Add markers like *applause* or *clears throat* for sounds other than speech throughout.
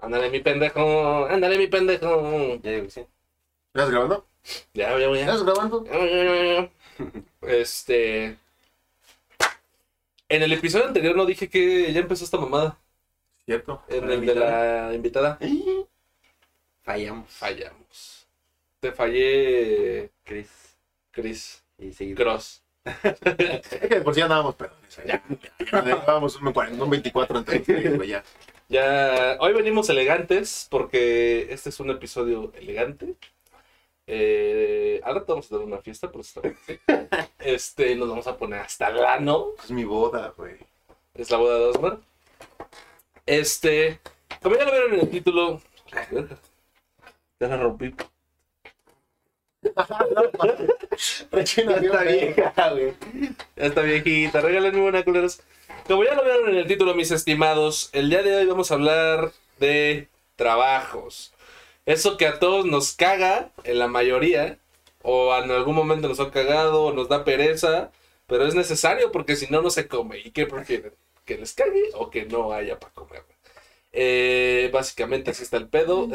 Ándale, mi pendejo. Ándale, mi pendejo. Ya digo que sí. ¿Estás grabando? Ya, ya, ya. ¿Estás grabando? Ya, ya, ya, ya. Este. En el episodio anterior no dije que ya empezó esta mamada. Cierto. En ¿La el de la invitada. Fallamos. Fallamos. Te fallé, Chris. Chris. Y seguir. Cross. Es que por si ya andábamos pedones. Ya, ya. Llevábamos un 40, un 24 entre güey, ya. Ya, hoy venimos elegantes porque este es un episodio elegante. Eh, ahora te vamos a dar una fiesta, pero está bien, sí. Este, nos vamos a poner hasta el ano. Es mi boda, güey. Es la boda de Osmar. Este, como ya lo vieron en el título. Ya la rompí. *laughs* Rechina, está vieja, güey. Está viejita, regálenme una culeros. Como ya lo vieron en el título, mis estimados, el día de hoy vamos a hablar de trabajos. Eso que a todos nos caga, en la mayoría, o en algún momento nos ha cagado, o nos da pereza, pero es necesario porque si no, no se come. ¿Y qué prefieren? ¿Que les cague o que no haya para comer? Eh, básicamente así está el pedo.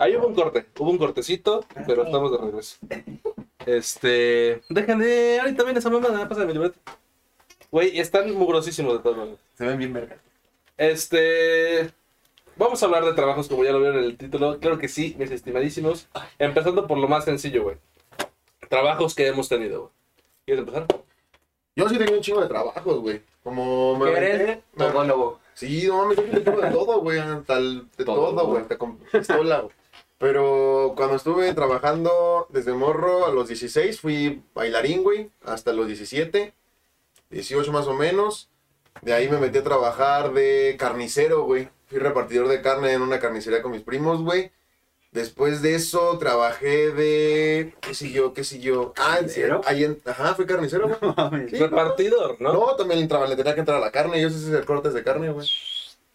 Ahí hubo un corte, hubo un cortecito, pero estamos de regreso. Este. Dejen de. Ahorita viene esa mamada, pasa mi libreta. Güey, están mugrosísimos de todas maneras. Se ven bien verga. Este. Vamos a hablar de trabajos como ya lo vieron en el título. Claro que sí, mis estimadísimos. Empezando por lo más sencillo, güey. Trabajos que hemos tenido, güey. ¿Quieres empezar? Yo sí tenía un chingo de trabajos, güey. Como me ¿Qué eres? aventé- me- Todólogo. Sí, no mames, yo tengo de todo, güey. hasta el- De Todo, todo, güey. Hasta con pistola, güey. Pero cuando estuve trabajando desde morro a los 16, fui bailarín, güey, hasta los 17, 18 más o menos. De ahí me metí a trabajar de carnicero, güey. Fui repartidor de carne en una carnicería con mis primos, güey. Después de eso trabajé de... ¿Qué siguió? ¿Qué siguió? Ah, ahí en... Ajá, fui carnicero, güey. Mames. Sí, Repartidor, ¿no? no, también entraba, le tenía que entrar a la carne. Yo sé hacer cortes de carne, güey.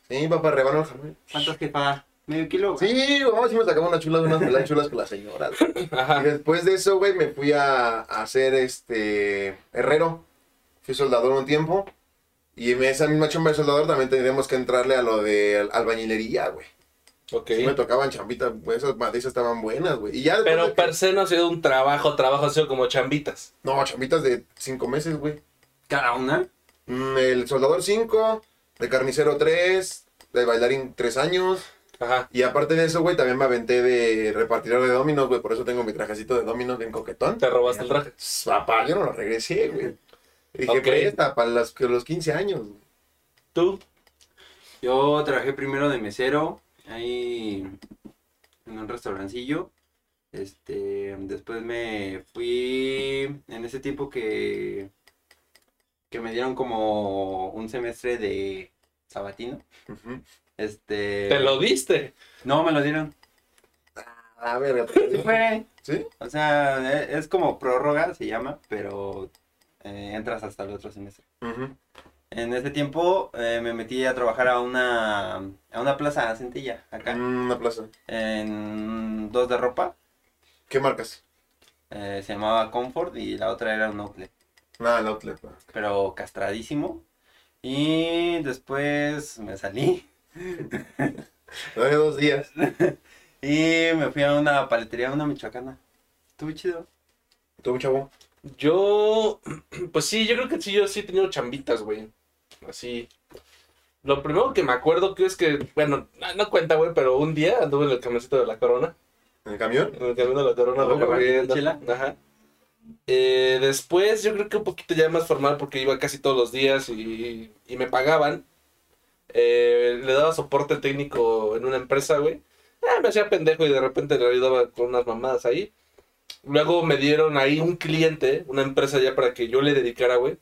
Sí, papá, rebano el jamón. ¿Cuántos que paga? ¿Medio kilo? güey? Sí, vamos, sí me sacaba unas chulas, unas pelas chulas con la señora. güey. Y después de eso, güey, me fui a, a hacer este herrero. Fui soldador un tiempo. Y en esa misma chamba de soldador también tendríamos que entrarle a lo de al- albañilería, güey. Ok. Sí me tocaban chambitas, güey, esas estaban buenas, güey. Y ya después Pero que- per se no ha sido un trabajo, trabajo ha sido como chambitas. No, chambitas de cinco meses, güey. ¿Cada una? Mm, El soldador 5, de carnicero 3, de bailarín 3 años. Ajá. Y aparte de eso, güey, también me aventé de repartidor de dominos, güey. Por eso tengo mi trajecito de dominos bien coquetón. Te robaste el traje. Pss, Papá, yo no lo regresé, güey. Dije, Ok. presta, para los, que los 15 años. ¿Tú? Yo trabajé primero de mesero ahí en un restaurancillo. Este, después me fui en ese tiempo que que me dieron como un semestre de sabatino. Este, ¿Te lo diste? no me lo dieron. A ver, Sí fue. ¿sí? O sea, e- es como prórroga se llama, pero eh, entras hasta el otro semestre. En ese tiempo eh, me metí a trabajar a una a una plaza Centilla acá Mm, Una plaza. en dos de ropa. ¿Qué marcas? Eh, se llamaba Comfort y la otra era un outlet, Nada, el outlet. güey. pero castradísimo. Y después me salí Hace dos días. *laughs* y me fui a una paletería, una michoacana. Estuvo chido. ¿Tú, chavo? Yo, *clears throat* pues sí, yo creo que sí, yo sí he tenido chambitas, güey. Así. Lo primero que me acuerdo que es que, bueno, no, no cuenta, güey, pero un día anduve en el camioncito de la corona. ¿En el camión? En el camión de la corona ¿Cómo, recorriendo. chela? Ajá. Eh, después yo creo que un poquito ya más formal porque iba casi todos los días y, y me pagaban. Eh, le daba soporte técnico en una empresa, güey. Ah, me hacía pendejo y de repente le ayudaba con unas mamadas ahí. Luego me dieron ahí un cliente, una empresa ya para que yo le dedicara, güey.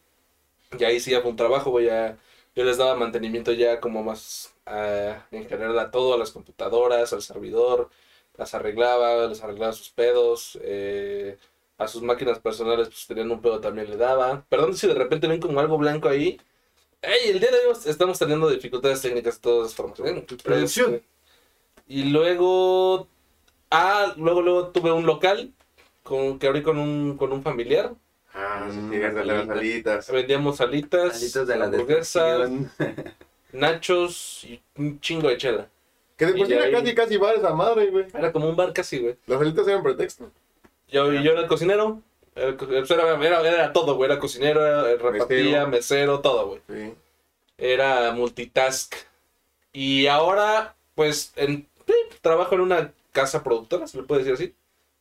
Y ahí sí ya fue un trabajo, güey. Ya, yo les daba mantenimiento ya como más ah, en general a todo, a las computadoras, al servidor. Las arreglaba, les arreglaba sus pedos. eh, a sus máquinas personales, pues tenían un pedo también le daba. Perdón si de repente ven como algo blanco ahí. Ey, el día de hoy estamos teniendo dificultades técnicas de todas formas. ¿eh? Este, Y luego. Ah, luego, luego tuve un local con, que abrí con un, con un familiar. Ah, sí, Mm, de las alitas. Vendíamos alitas, Alitos de la hamburguesas, nachos y un chingo de chela. Que después era ahí- casi, casi bar esa madre, güey. Era como un bar casi, güey. Las alitas eran pretexto. Yo, yo era el cocinero. Era, pues era, todo, güey. Era cocinero, era- repartía, Mesero. mesero, todo, güey. Sí. Era multitask. Y ahora, pues, en, trabajo en una casa productora, se le puede decir así.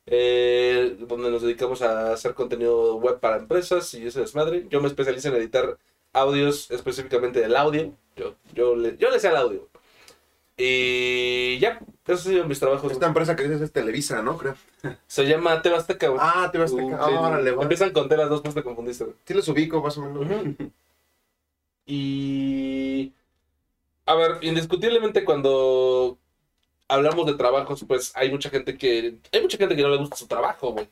Eh, donde nos dedicamos a hacer contenido web para empresas y ese desmadre. Yo me especializo en editar audios, específicamente del audio. Yo, yo, le, yo le sé al audio. Y ya, esos han sido mis trabajos. Esta empresa que dices es Televisa, ¿no? Creo. *laughs* Se llama güey. Ah, te vas a Uh, sí. órale. Empiezan con T las dos, pues te confundiste, güey. Sí los ubico, más o menos. *laughs* Y. A ver, indiscutiblemente cuando hablamos de trabajos, pues hay mucha gente que. Hay mucha gente que no le gusta su trabajo, güey.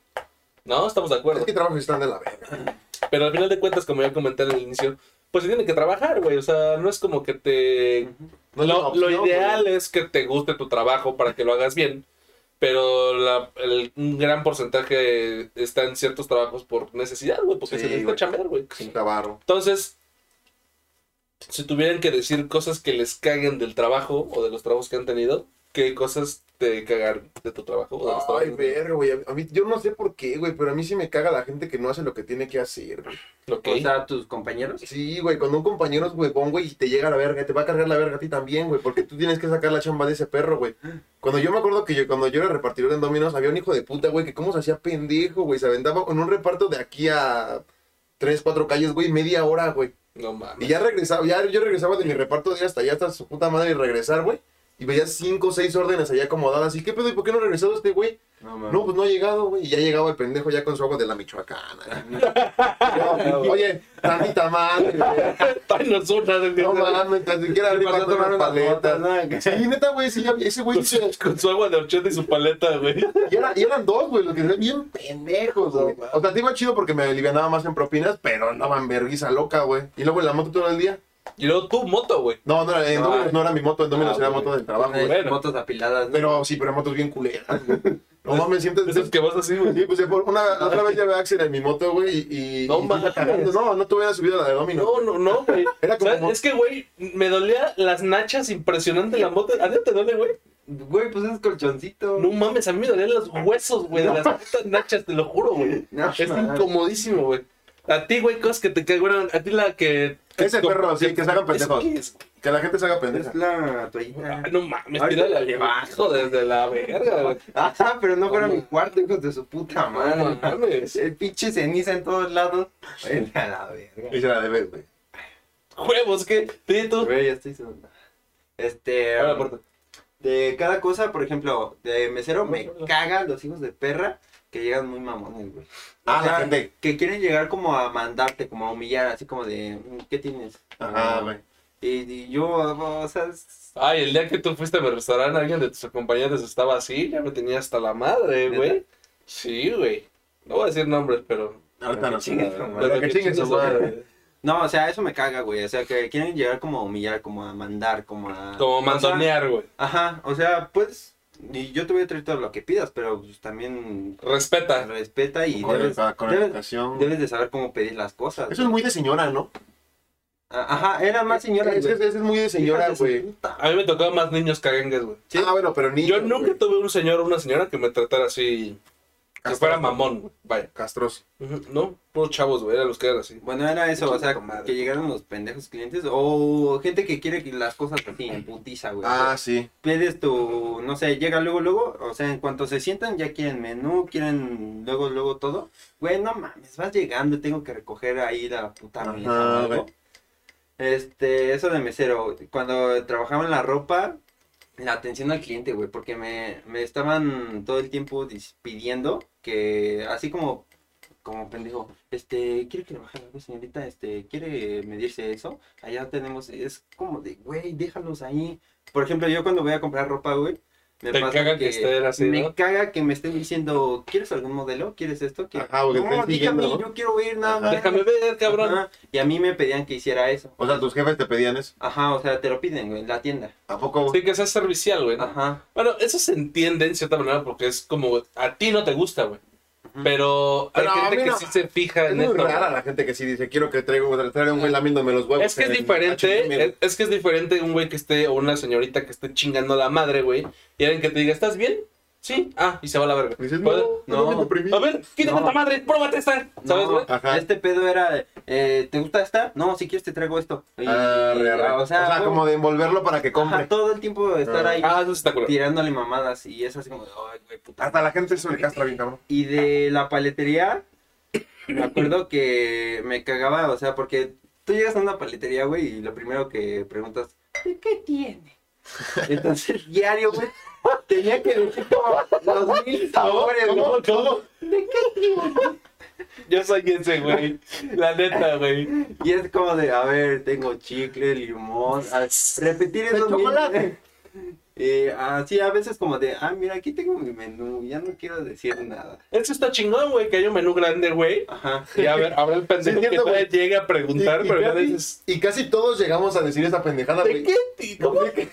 ¿No? Estamos de acuerdo. Es que trabajos están de la verga. Pero al final de cuentas, como ya comenté en el inicio, pues se tiene que trabajar, güey. O sea, no es como que te. No lo, ideal es que te guste tu trabajo para que lo hagas bien. Pero la- el, un gran porcentaje está en ciertos trabajos por necesidad, güey. Porque Sí, se necesita güey. chambear, güey. Sin tabarro. Entonces, si tuvieran que decir cosas que les caguen del trabajo o de los trabajos que han tenido, ¿qué cosas te cagan de tu trabajo? o de los Ay, trabajos? verga, güey. A mí, yo no sé por qué, güey, pero a mí sí me caga la gente que no hace lo que tiene que hacer, güey. Ok. O sea, tus compañeros. Sí, güey, cuando un compañero es huevón, güey, y te llega la verga, te va a cargar la verga a ti también, güey, porque tú tienes que sacar la chamba de ese perro, güey. Cuando yo me acuerdo que yo, cuando yo era repartidor en Dominos, había un hijo de puta, güey, que cómo se hacía pendejo, güey, se aventaba con un reparto de aquí a tres, cuatro calles, güey, media hora, güey. no mames. Y ya regresaba, ya yo regresaba de mi reparto de ir hasta allá, hasta su puta madre y regresar, güey. Y veía cinco o seis órdenes allá acomodadas. ¿Y qué pedo? ¿Y por qué no ha regresado este güey? No. No, pues no ha llegado, güey. Y ya llegaba el pendejo ya con su agua de la Michoacana. *laughs* *laughs* Oye, tantita madre, de No mames, tan siquiera con tomar unas paletas. ¿no? Sí, neta, güey, sí, ya- ese güey con, su, dice... con su agua de horchata y su paleta, güey. Y, era- y eran dos, güey, los que eran bien pendejos, güey. No, O sea, te iba chido porque me alivianaba más en propinas, pero andaban verguiza loca, güey. Y luego en la moto todo el día. Y luego tu moto, güey. No, no, en No, Dominos no era mi moto, en Dominos ah, era moto del trabajo, güey. bueno. motos apiladas. ¿no? Pero sí, pero motos bien culeras, güey. No mames, siempre... Esas que vas así, güey. Sí, pues por una, otra vez llevé a Axel en mi moto, güey, y... y No mames. No, no te hubieras subido la de Domino. No, no, no, güey. Era como- ¿Sabes? Es que, güey, me dolía las nachas impresionante la moto. ¿A ti te duele, güey? Güey, pues es colchoncito. No mames, a mí me dolían los huesos, güey, de las putas nachas, te lo juro, güey. No, Es mames. incomodísimo, güey. A ti, güey, cosas que te bueno, a ti la que... que- Ese perro, sí, que se hagan pendejos. Que la gente se haga pendeja. Es la toallita. Ay, no mames, tírale la debajo desde la verga, güey. Ajá, pero no fuera No, mi cuarto, hijos de su puta No madre. mames. El pinche ceniza en todos lados. Vete a la verga. Y se la debes, güey. Huevos, ¿qué? Tito. Güey, ya estoy. Este. La puerta. De cada cosa, por ejemplo, de mesero me cagan los hijos de perra que llegan muy mamones, güey. Ah, O sea, la gente. Que quieren llegar como a mandarte, como a humillar, así como de, "Mm, ¿qué tienes? Ajá, Ah, güey. Y, y yo, o sea, es- Ay, el día que tú fuiste a mi restaurante, alguien de tus acompañantes estaba así, ya me tenía hasta la madre, güey. Sí, güey. No voy a decir nombres, pero... Ahorita no Que chingue sé. su madre. Pero que chingue su madre. no, o sea, eso me caga, güey. O sea, que quieren llegar como a humillar, como a mandar, como a... Como mandonear, güey. Ajá, o sea, pues, y yo te voy a traer todo lo que pidas, pero pues, también Respeta. respeta y Con, debes, con debes, de saber cómo pedir las cosas. Eso es muy de señora, ¿no? A- Ajá, eran más güey. ese es muy de señora, güey. A mí me tocaban más niños caguengues, güey. Sí. Ah, bueno, pero ni. Yo nunca tuve un señor o una señora que me tratara así... Que fuera mamón. Vaya. Castroso. Ujú, No, puros chavos, güey, eran los que eran así. Bueno, era eso, o sea, madre. que llegaron los pendejos clientes o gente que quiere que las cosas así en putiza, güey. Ah, sí. Pides tu, no sé, llega luego, luego, o sea, en cuanto se sientan ya quieren menú, quieren luego, luego todo. Güey, no mames, vas llegando, tengo que recoger ahí la puta Ajá, mesa o algo. güey. Este, eso de mesero, cuando trabajaba en la ropa, la atención al cliente, güey, porque me, me estaban todo el tiempo pidiendo que, así como, como pendejo, este, ¿quiere que le baje algo, señorita? Este, ¿quiere medirse eso? Allá tenemos, es como de, güey, déjalos ahí. Por ejemplo, yo cuando voy a comprar ropa, güey, me Te caga que estén así, me ¿no? caga que me estén diciendo, ¿quieres algún modelo? ¿Quieres esto? ¿Qué? Ajá, no, dígame, siguiendo, ¿no? yo quiero ir nada Ajá. más. Déjame ver, cabrón. Ajá, Y a mí me pedían que hiciera eso. O sea, tus jefes te pedían eso. Ajá, o sea, te lo piden, güey, en la tienda. ¿A poco? Sí, que seas servicial, güey. ¿no? Ajá. Bueno, eso se entiende en cierta manera porque es como a ti no te gusta, güey. Pero hay Pero gente que no. sí se fija Es en muy esto. rara la gente que sí dice, quiero que traiga, traiga un güey lamiéndome los huevos. Es que es en diferente, H&M". es, es que es diferente un güey que esté o una señorita que esté chingando la madre, güey, y alguien que te diga, ¿estás bien? Sí, ah, y se va a la verga. Dices, no, no, no. me. A ver, quítate No. esta madre, pruébate esta. ¿Sabes, No, güey? Ajá. Este pedo era, eh, ¿te gusta esta? No, si quieres te traigo esto. Y- Ah, re, re. O sea, fue- como de envolverlo para que ajá, compre. todo el tiempo estar Ah. ahí Ah, eso está tirándole mamadas y es así como, ay, güey, puta. Hasta la gente se le castra bien, cabrón. Y de la paletería, me acuerdo que me cagaba, o sea, porque tú llegas a una paletería, güey, y lo primero que preguntas, ¿de qué tiene? *laughs* Entonces, diario, güey, tenía que decir como los mil sabores, güey. ¿Cómo, cómo? ¿De qué tiene? Yo soy ese, güey. La neta, güey. Y es como de, a ver, tengo chicle, limón, a- repetir De eso mil- chocolate. *laughs* Eh, así a veces como de, ah, mira, aquí tengo mi menú, ya no quiero decir nada. Eso está chingón, güey, que hay un menú grande, güey. Ajá. Y a ver, habrá el pendejo Sí, entiendo, que llegue a preguntar, Y- y pero casi- dices, Y casi todos llegamos a decir esa pendejada, ¿de güey. qué? ¿Cómo? ¿De qué?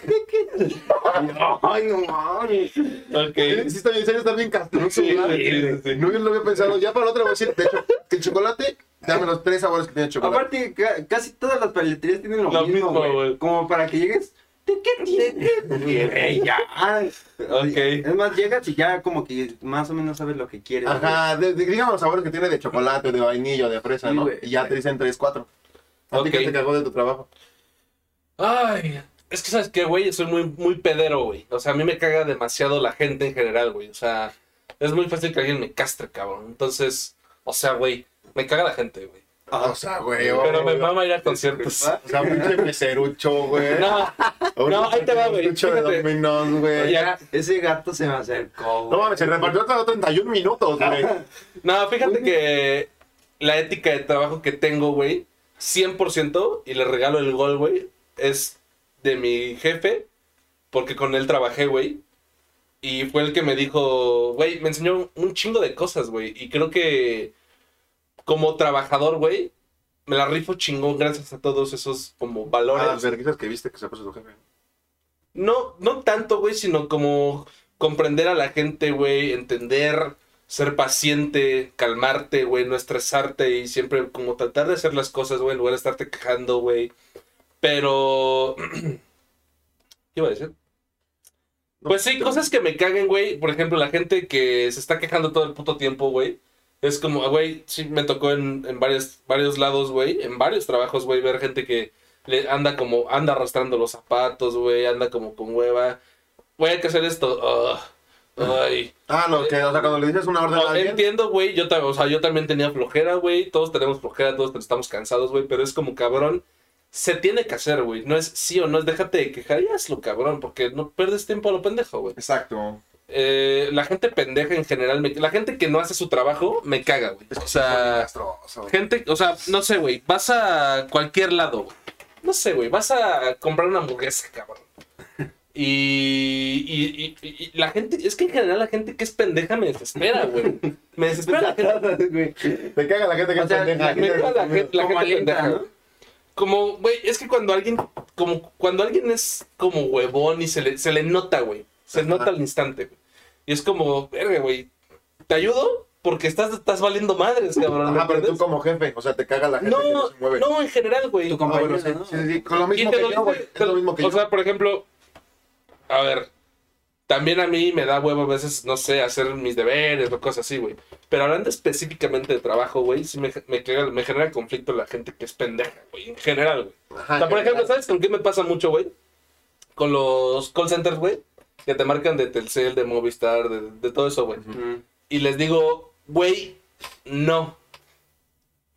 Ay, no mames. Ok. Sí, está bien, serio, está bien castroso, Sí, sí, sí. No, yo lo había pensado. Ya para la otra voy a decir, de hecho, que el chocolate, dame los tres sabores que tiene el chocolate. Aparte, ca- casi todas las paleterías tienen lo, Lo mismo, mismo, güey. güey. Como para que llegues, ¿de qué tiene? *laughs* Ya. Ok. Es más, llegas y ya como que más o menos sabes lo que quieres. Ajá, de, de- digamos los sabores que tiene de chocolate, de vainilla, de fresa, Sí, ¿no? Y ya te dicen tres, cuatro. ¿A ti qué te cagó de tu trabajo? Ay, es que sabes qué, güey, soy muy, muy pedero, güey. O sea, a mí me caga demasiado la gente en general, güey. O sea, es muy fácil que alguien me castre, cabrón. Entonces, o sea, güey, me caga la gente, güey. o sea, güey. Pero me mama ir a conciertos. O sea, pinche meserucho, güey. No, no, ahí te va, güey. Mucho de dominos, güey. Ya. Ese gato se me acercó. No mames, se repartió hasta 31 minutos, güey. no, fíjate que la ética de trabajo que tengo, güey, 100%, y le regalo el gol, güey, es de mi jefe, porque con él trabajé, güey. Y fue el que me dijo, güey, me enseñó un chingo de cosas, güey. Y creo que como trabajador, güey, me la rifo chingón gracias a todos esos como Ah, valores. las verguizas que viste que se puso tu jefe. No, no tanto, güey, sino como comprender a la gente, güey, entender, ser paciente, calmarte, güey, no estresarte y siempre como tratar de hacer las cosas, güey, en lugar de estarte quejando, güey. Pero... *clears throat* ¿Qué iba a decir? Pues sí, cosas que me caguen, güey. Por ejemplo, la gente que se está quejando todo el puto tiempo, güey. Es como, ah, güey, sí me tocó en, en varios, varios lados, güey. En varios trabajos, güey, ver gente que le anda como, anda arrastrando los zapatos, güey. Anda como con hueva. Güey, hay que hacer esto. Ugh. ay. Ah, no, que, o sea, cuando le dices una orden No, a alguien. entiendo, güey. Yo, o sea, yo también tenía flojera, güey. Todos tenemos flojera, todos estamos cansados, güey. Pero es como, cabrón, se tiene que hacer, güey. No es sí o no, es déjate de quejar y hazlo, cabrón. Porque no pierdes tiempo a lo pendejo, güey. Exacto. Eh, la gente pendeja en general, me- la gente que no hace su trabajo, me caga, güey. Es O sea, gente, o sea, no sé, güey. Vas a cualquier lado, güey. No sé, güey. Vas a comprar una hamburguesa, cabrón. *laughs* Y, y, y- y la gente, es que en general la gente que es pendeja me desespera, güey. Me desespera la *laughs* gente. Te caga la gente que O es sea, pendeja. Me caga la gente, la gente pendeja. ¿no? Como, güey, es que cuando alguien, como, cuando alguien es como huevón y se le, se le nota, güey. Se Ajá. nota al instante, güey. Y es como, verga, güey. ¿Te ayudo? Porque estás, estás valiendo madres, cabrón. ¿me Ajá, pero tú como jefe, o sea, te caga la gente que no No, se mueve. no, en general, güey. Tu Ah, bueno, compañero, sí, ¿no? sí, sí, con lo mismo que lo yo, güey. dice- Es lo mismo que o yo. sea, por ejemplo, a ver, también a mí me da huevo a veces, no sé, hacer mis deberes o cosas así, güey. Pero hablando específicamente de trabajo, güey, sí me, me, me genera conflicto la gente que es pendeja, güey, en general, güey. O sea, por ejemplo, ¿sabes con qué me pasa mucho, güey? Con los call centers, güey, que te marcan de Telcel, de Movistar, de, de todo eso, güey. Y les digo, güey, no.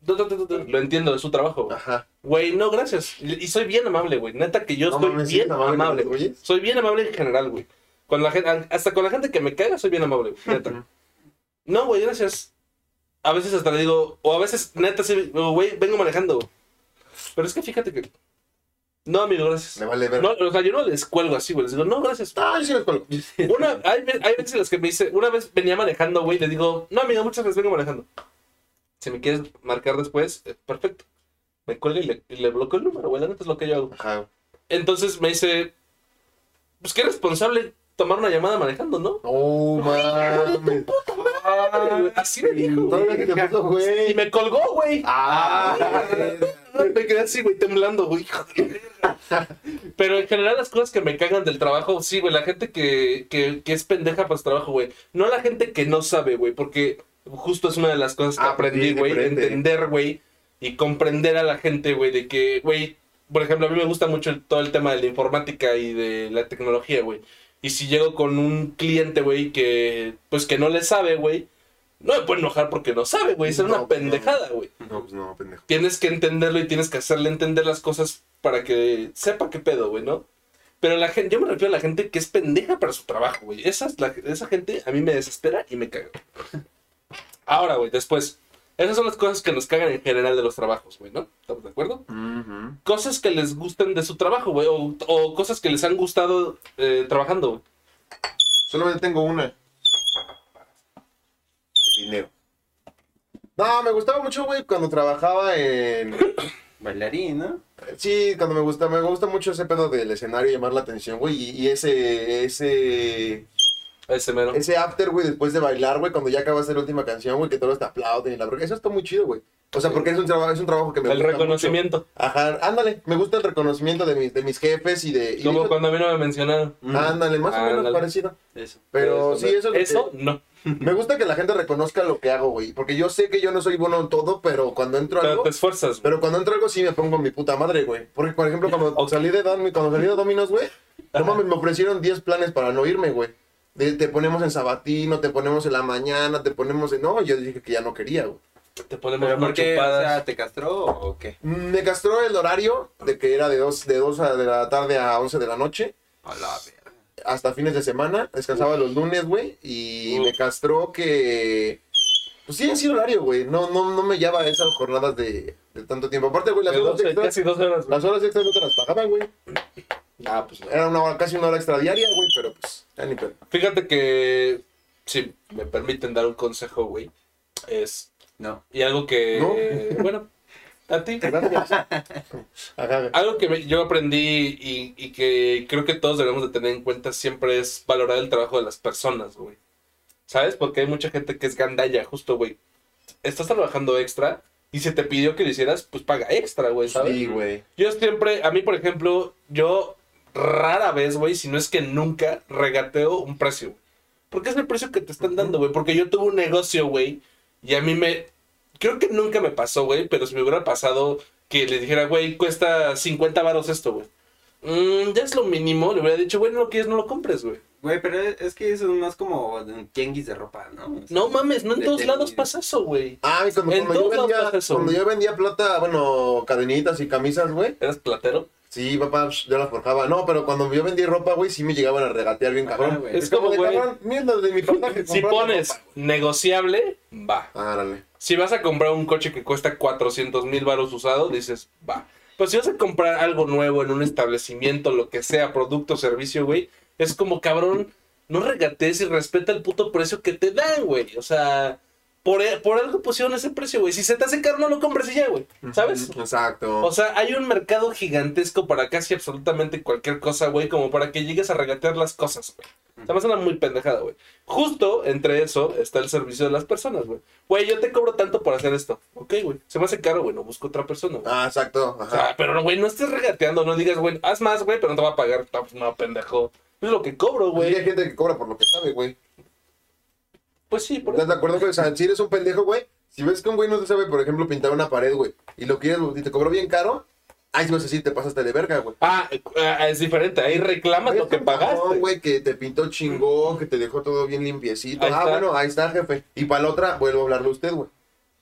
Lo entiendo, es su trabajo, güey. Ajá. Güey, no, gracias. Y soy bien amable, güey. Neta que yo No ¿sí bien amable amable? Soy bien amable en general, güey. Con la gente, hasta con la gente que me caga, soy bien amable, güey. Neta. No, güey, gracias. A veces hasta le digo, o a veces, neta, sí, güey, vengo manejando. Pero es que fíjate que. No, amigo, gracias. Me vale ver. No, o sea, yo no les cuelgo así, güey. Les digo, no, gracias. Ah, yo sí les cuelgo. *laughs* Una, hay, ve- hay veces en las que me dice, una vez venía manejando, güey, le digo, no, amigo, muchas veces vengo manejando. Si me quieres marcar después, eh, perfecto. Me cuelga y le, y le bloqueo el número, güey, la neta es lo que yo hago. Ajá. Entonces me dice, pues qué responsable tomar una llamada manejando, ¿no? Oh, mames. güey. Así me dijo, güey. Y me colgó, güey. Ah, Me quedé así, güey, temblando, güey. Pero en general las cosas que me cagan del trabajo, sí, güey, la gente que, que, que es pendeja para su trabajo, güey. No la gente que no sabe, güey, porque justo es una de las cosas que aprendí, güey, entender, güey, y comprender a la gente, güey, de que, güey, por ejemplo, a mí me gusta mucho el- todo el tema de la informática y de la tecnología, güey. Y si llego con un cliente, güey, que, pues que no le sabe, güey, no me puedo enojar porque no sabe, güey, es No, una pendejada, güey No, pues no, pendejo. tienes que entenderlo y tienes que hacerle entender las cosas para que sepa qué pedo, güey, ¿no? Pero la gente, yo me refiero a la gente que es pendeja para su trabajo, güey. Esa, es la- esa gente a mí me desespera y me caga. Ahora, güey, después. Esas son las cosas que nos cagan en general de los trabajos, güey, ¿no? ¿Estamos de acuerdo? Cosas que les gusten de su trabajo, güey, o, o cosas que les han gustado eh, trabajando, güey. Solamente tengo una. Dinero. No, me gustaba mucho, güey, cuando trabajaba en... *coughs* Bailarín, ¿no? Sí, cuando me gusta, me gusta mucho ese pedo del escenario, llamar la atención, güey, y, y ese, ese, Ese mero. ese after, güey, después de bailar, güey, cuando ya acabas de la última canción, güey, que todos te aplauden y la verdad, eso está muy chido, güey. O sea, porque es un trabajo, es un trabajo que me El gusta reconocimiento. mucho. Ajá, ándale, me gusta el reconocimiento de mis, de mis jefes y de... y Como cuando a mí no me mencionaron. Ándale, más o menos parecido. Eso. Pero sí, eso es lo que- Eso, no. *laughs* Me gusta que la gente reconozca lo que hago, güey. Porque yo sé que yo no soy bueno en todo, pero cuando entro Pero algo. te esfuerzas. Pero cuando entro a algo sí me pongo mi puta madre, güey. Porque, por ejemplo, cuando salí de cuando salí de Dominos, güey, no mames, me ofrecieron 10 planes para no irme, güey. De- te ponemos en sabatino, te ponemos en la mañana, te ponemos en. No, yo dije que ya no quería, güey. Te ponemos ¿Pero unas por qué? O sea, ¿te castró o qué? Me castró el horario de que era de 2 de, dos de la tarde a 11 de la noche. A la verga. hasta fines de semana. Descansaba los lunes, güey. Y Mm. me castró que. Pues sí, sí, horario, güey. No, no, no me lleva a esas jornadas de, de tanto tiempo. Aparte, güey, las horas 12, extras. casi dos horas, güey. Las horas extras no te las pagaban, güey. Ah, pues no. Era una hora, casi una hora extra diaria, güey, pero pues, ya ni pedo. Fíjate que, si me permiten dar un consejo, güey, es, No. y algo que, No. *laughs* bueno, a ti, Gracias. Algo que me- yo aprendí y, y que creo que todos debemos de tener en cuenta siempre es valorar el trabajo de las personas, güey. ¿Sabes? Porque hay mucha gente que es gandalla, justo, güey. Estás trabajando extra y se te pidió que lo hicieras, pues paga extra, güey, ¿sabes? Sí, güey. Yo siempre, a mí, por ejemplo, yo rara vez, güey, si no es que nunca, regateo un precio. Porque es el precio que te están dando, güey. Porque yo tuve un negocio, güey, y a mí me... Creo que nunca me pasó, güey, pero si me hubiera pasado que le dijera, güey, cuesta 50 varos esto, güey. Mm, ya es lo mínimo, le hubiera dicho, güey, no lo quieres, no lo compres, güey. Güey, pero es es que eso es más como un tianguis de ropa, ¿no? No mames, no en de todos tenis. lados pasa eso, güey. Ah, y cuando, En cuando yo lados vendía, pasa eso. cuando yo vendía plata, bueno, cadenitas y camisas, güey. ¿Eras platero? Sí, papá, yo las forjaba. No, pero cuando yo vendía ropa, güey, sí me llegaban a regatear bien cabrón. güey. Es Es como como, de güey, cabrón, mierda de mi personaje. Si comprando pones ropa. negociable, va. Árale. Si vas a comprar un coche que cuesta 400 mil baros usado, dices, va. Pero si vas a comprar algo nuevo en un establecimiento, lo que sea, producto o servicio, güey, es como, cabrón, no regatees y respeta el puto precio que te dan, güey. O sea, por, e, por algo pusieron ese precio, güey. Si se te hace caro, no lo compres y ya, güey. ¿Sabes? Exacto. O sea, hay un mercado gigantesco para casi absolutamente cualquier cosa, güey, como para que llegues a regatear las cosas, güey. Se me hace una muy pendejada, güey. Justo entre eso está el servicio de las personas, güey. Güey, yo te cobro tanto por hacer esto. Ok, güey. Se me hace caro, güey. No busco otra persona, güey. ah, exacto. O Ajá. sea, pero güey, no estés regateando. No digas, güey, haz más, güey, pero no te va a pagar. No, pendejo. Es lo que cobro, Pues sí, hay güey. gente que cobra por lo que sabe, güey. Pues sí, por ¿Estás de acuerdo, güey? O sea, si eres un pendejo, güey, si ves que un güey no te sabe, por ejemplo, pintar una pared, güey, y lo quieres y te cobró bien caro, ahí vas a decir, te pasaste de verga, güey. Ah, ah, es diferente. Ahí reclamas lo que pagaste. güey, que te pintó chingón, que te dejó todo bien limpiecito. Ahí ah, está. bueno, ahí está, jefe. Y para la otra, vuelvo a hablarle a usted, güey.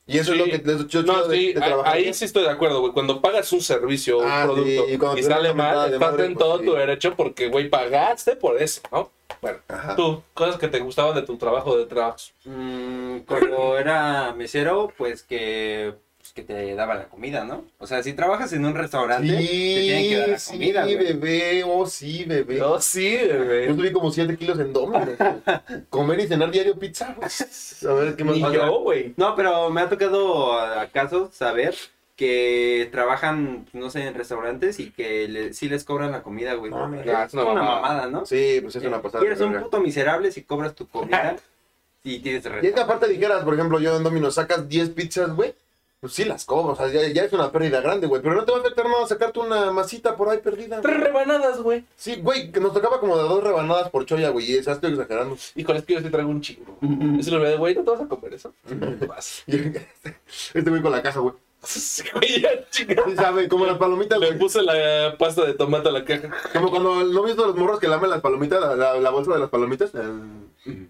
Y eso Sí. es lo que les yo No, sí, de a- trabajar ahí sí estoy de acuerdo, güey. Cuando pagas un servicio o un Ah, sí, producto y te sale mal, de estás madre, en pues, todo sí. tu derecho porque, güey, pagaste por eso, ¿no? Bueno, Ajá. tú, cosas que te gustaban de tu trabajo de trabajos. Mm, cuando era mesero, pues que, pues que te daba la comida, ¿no? O sea, si trabajas en un restaurante, te tienen que dar la Sí, comida, sí, güey. bebé, oh, sí, bebé. No, sí, Yo güey. subí como 7 kilos en Domino's. güey. *laughs* Comer y cenar diario pizza. A ver, ¿qué más Ni yo, güey. No, pero me ha tocado acaso saber que trabajan, no sé, en restaurantes y que le- sí les cobran la comida, güey. No, Es una una mamada. mamada, ¿no? Sí, pues es una pasada. Y eres un puto miserable si cobras tu comida *laughs* y tienes Y es que aparte dijeras, por ejemplo, yo en Domino sacas 10 pizzas, güey. Pues sí las cobro, o sea, ya, ya es una pérdida grande, güey. Pero no te va a afectar nada sacarte una masita por ahí perdida. Tres rebanadas, güey. Sí, güey, que nos tocaba como de dos rebanadas por choya, güey. Y esa estoy exagerando. Híjole, es que yo sí traigo un chingo. Eso lo veo güey, ¿no te vas a comer eso? Vas. *laughs* Este güey con la caja, güey. Sí, güey, ya chinga. Sí, sabe, como las palomitas, Le güey. puse la pasta de tomate a la caja. Como cuando no he visto los morros que lamen las palomitas, la, la- la bolsa de las palomitas. eh,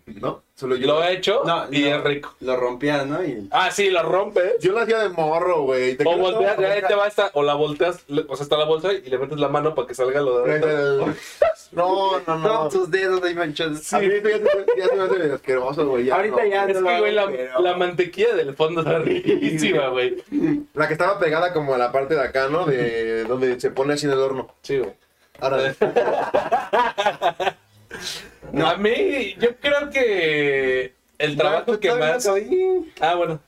¿No? Solo yo. Lo he hecho No, y no. es rico. Lo rompías, ¿no? Y Ah, sí, lo rompes. Yo lo hacía de morro, güey. O volteas, todo- ya ahí te va esta, o la volteas, le- o sea, está la bolsa y le metes la mano para que salga lo de adentro. No, no, no. tus dedos ahí manchados. A mí esto ya, se- ya se me hace medio asqueroso, güey. ya Ahorita no. ya Es que, güey, la, hago, pero- la mantequilla del fondo está riquísima, güey. La que estaba pegada como a la parte de acá, ¿no? De donde se pone así en el horno. Sí, güey. Ahora, *laughs* A mí, yo creo que el trabajo que más... Ah, bueno.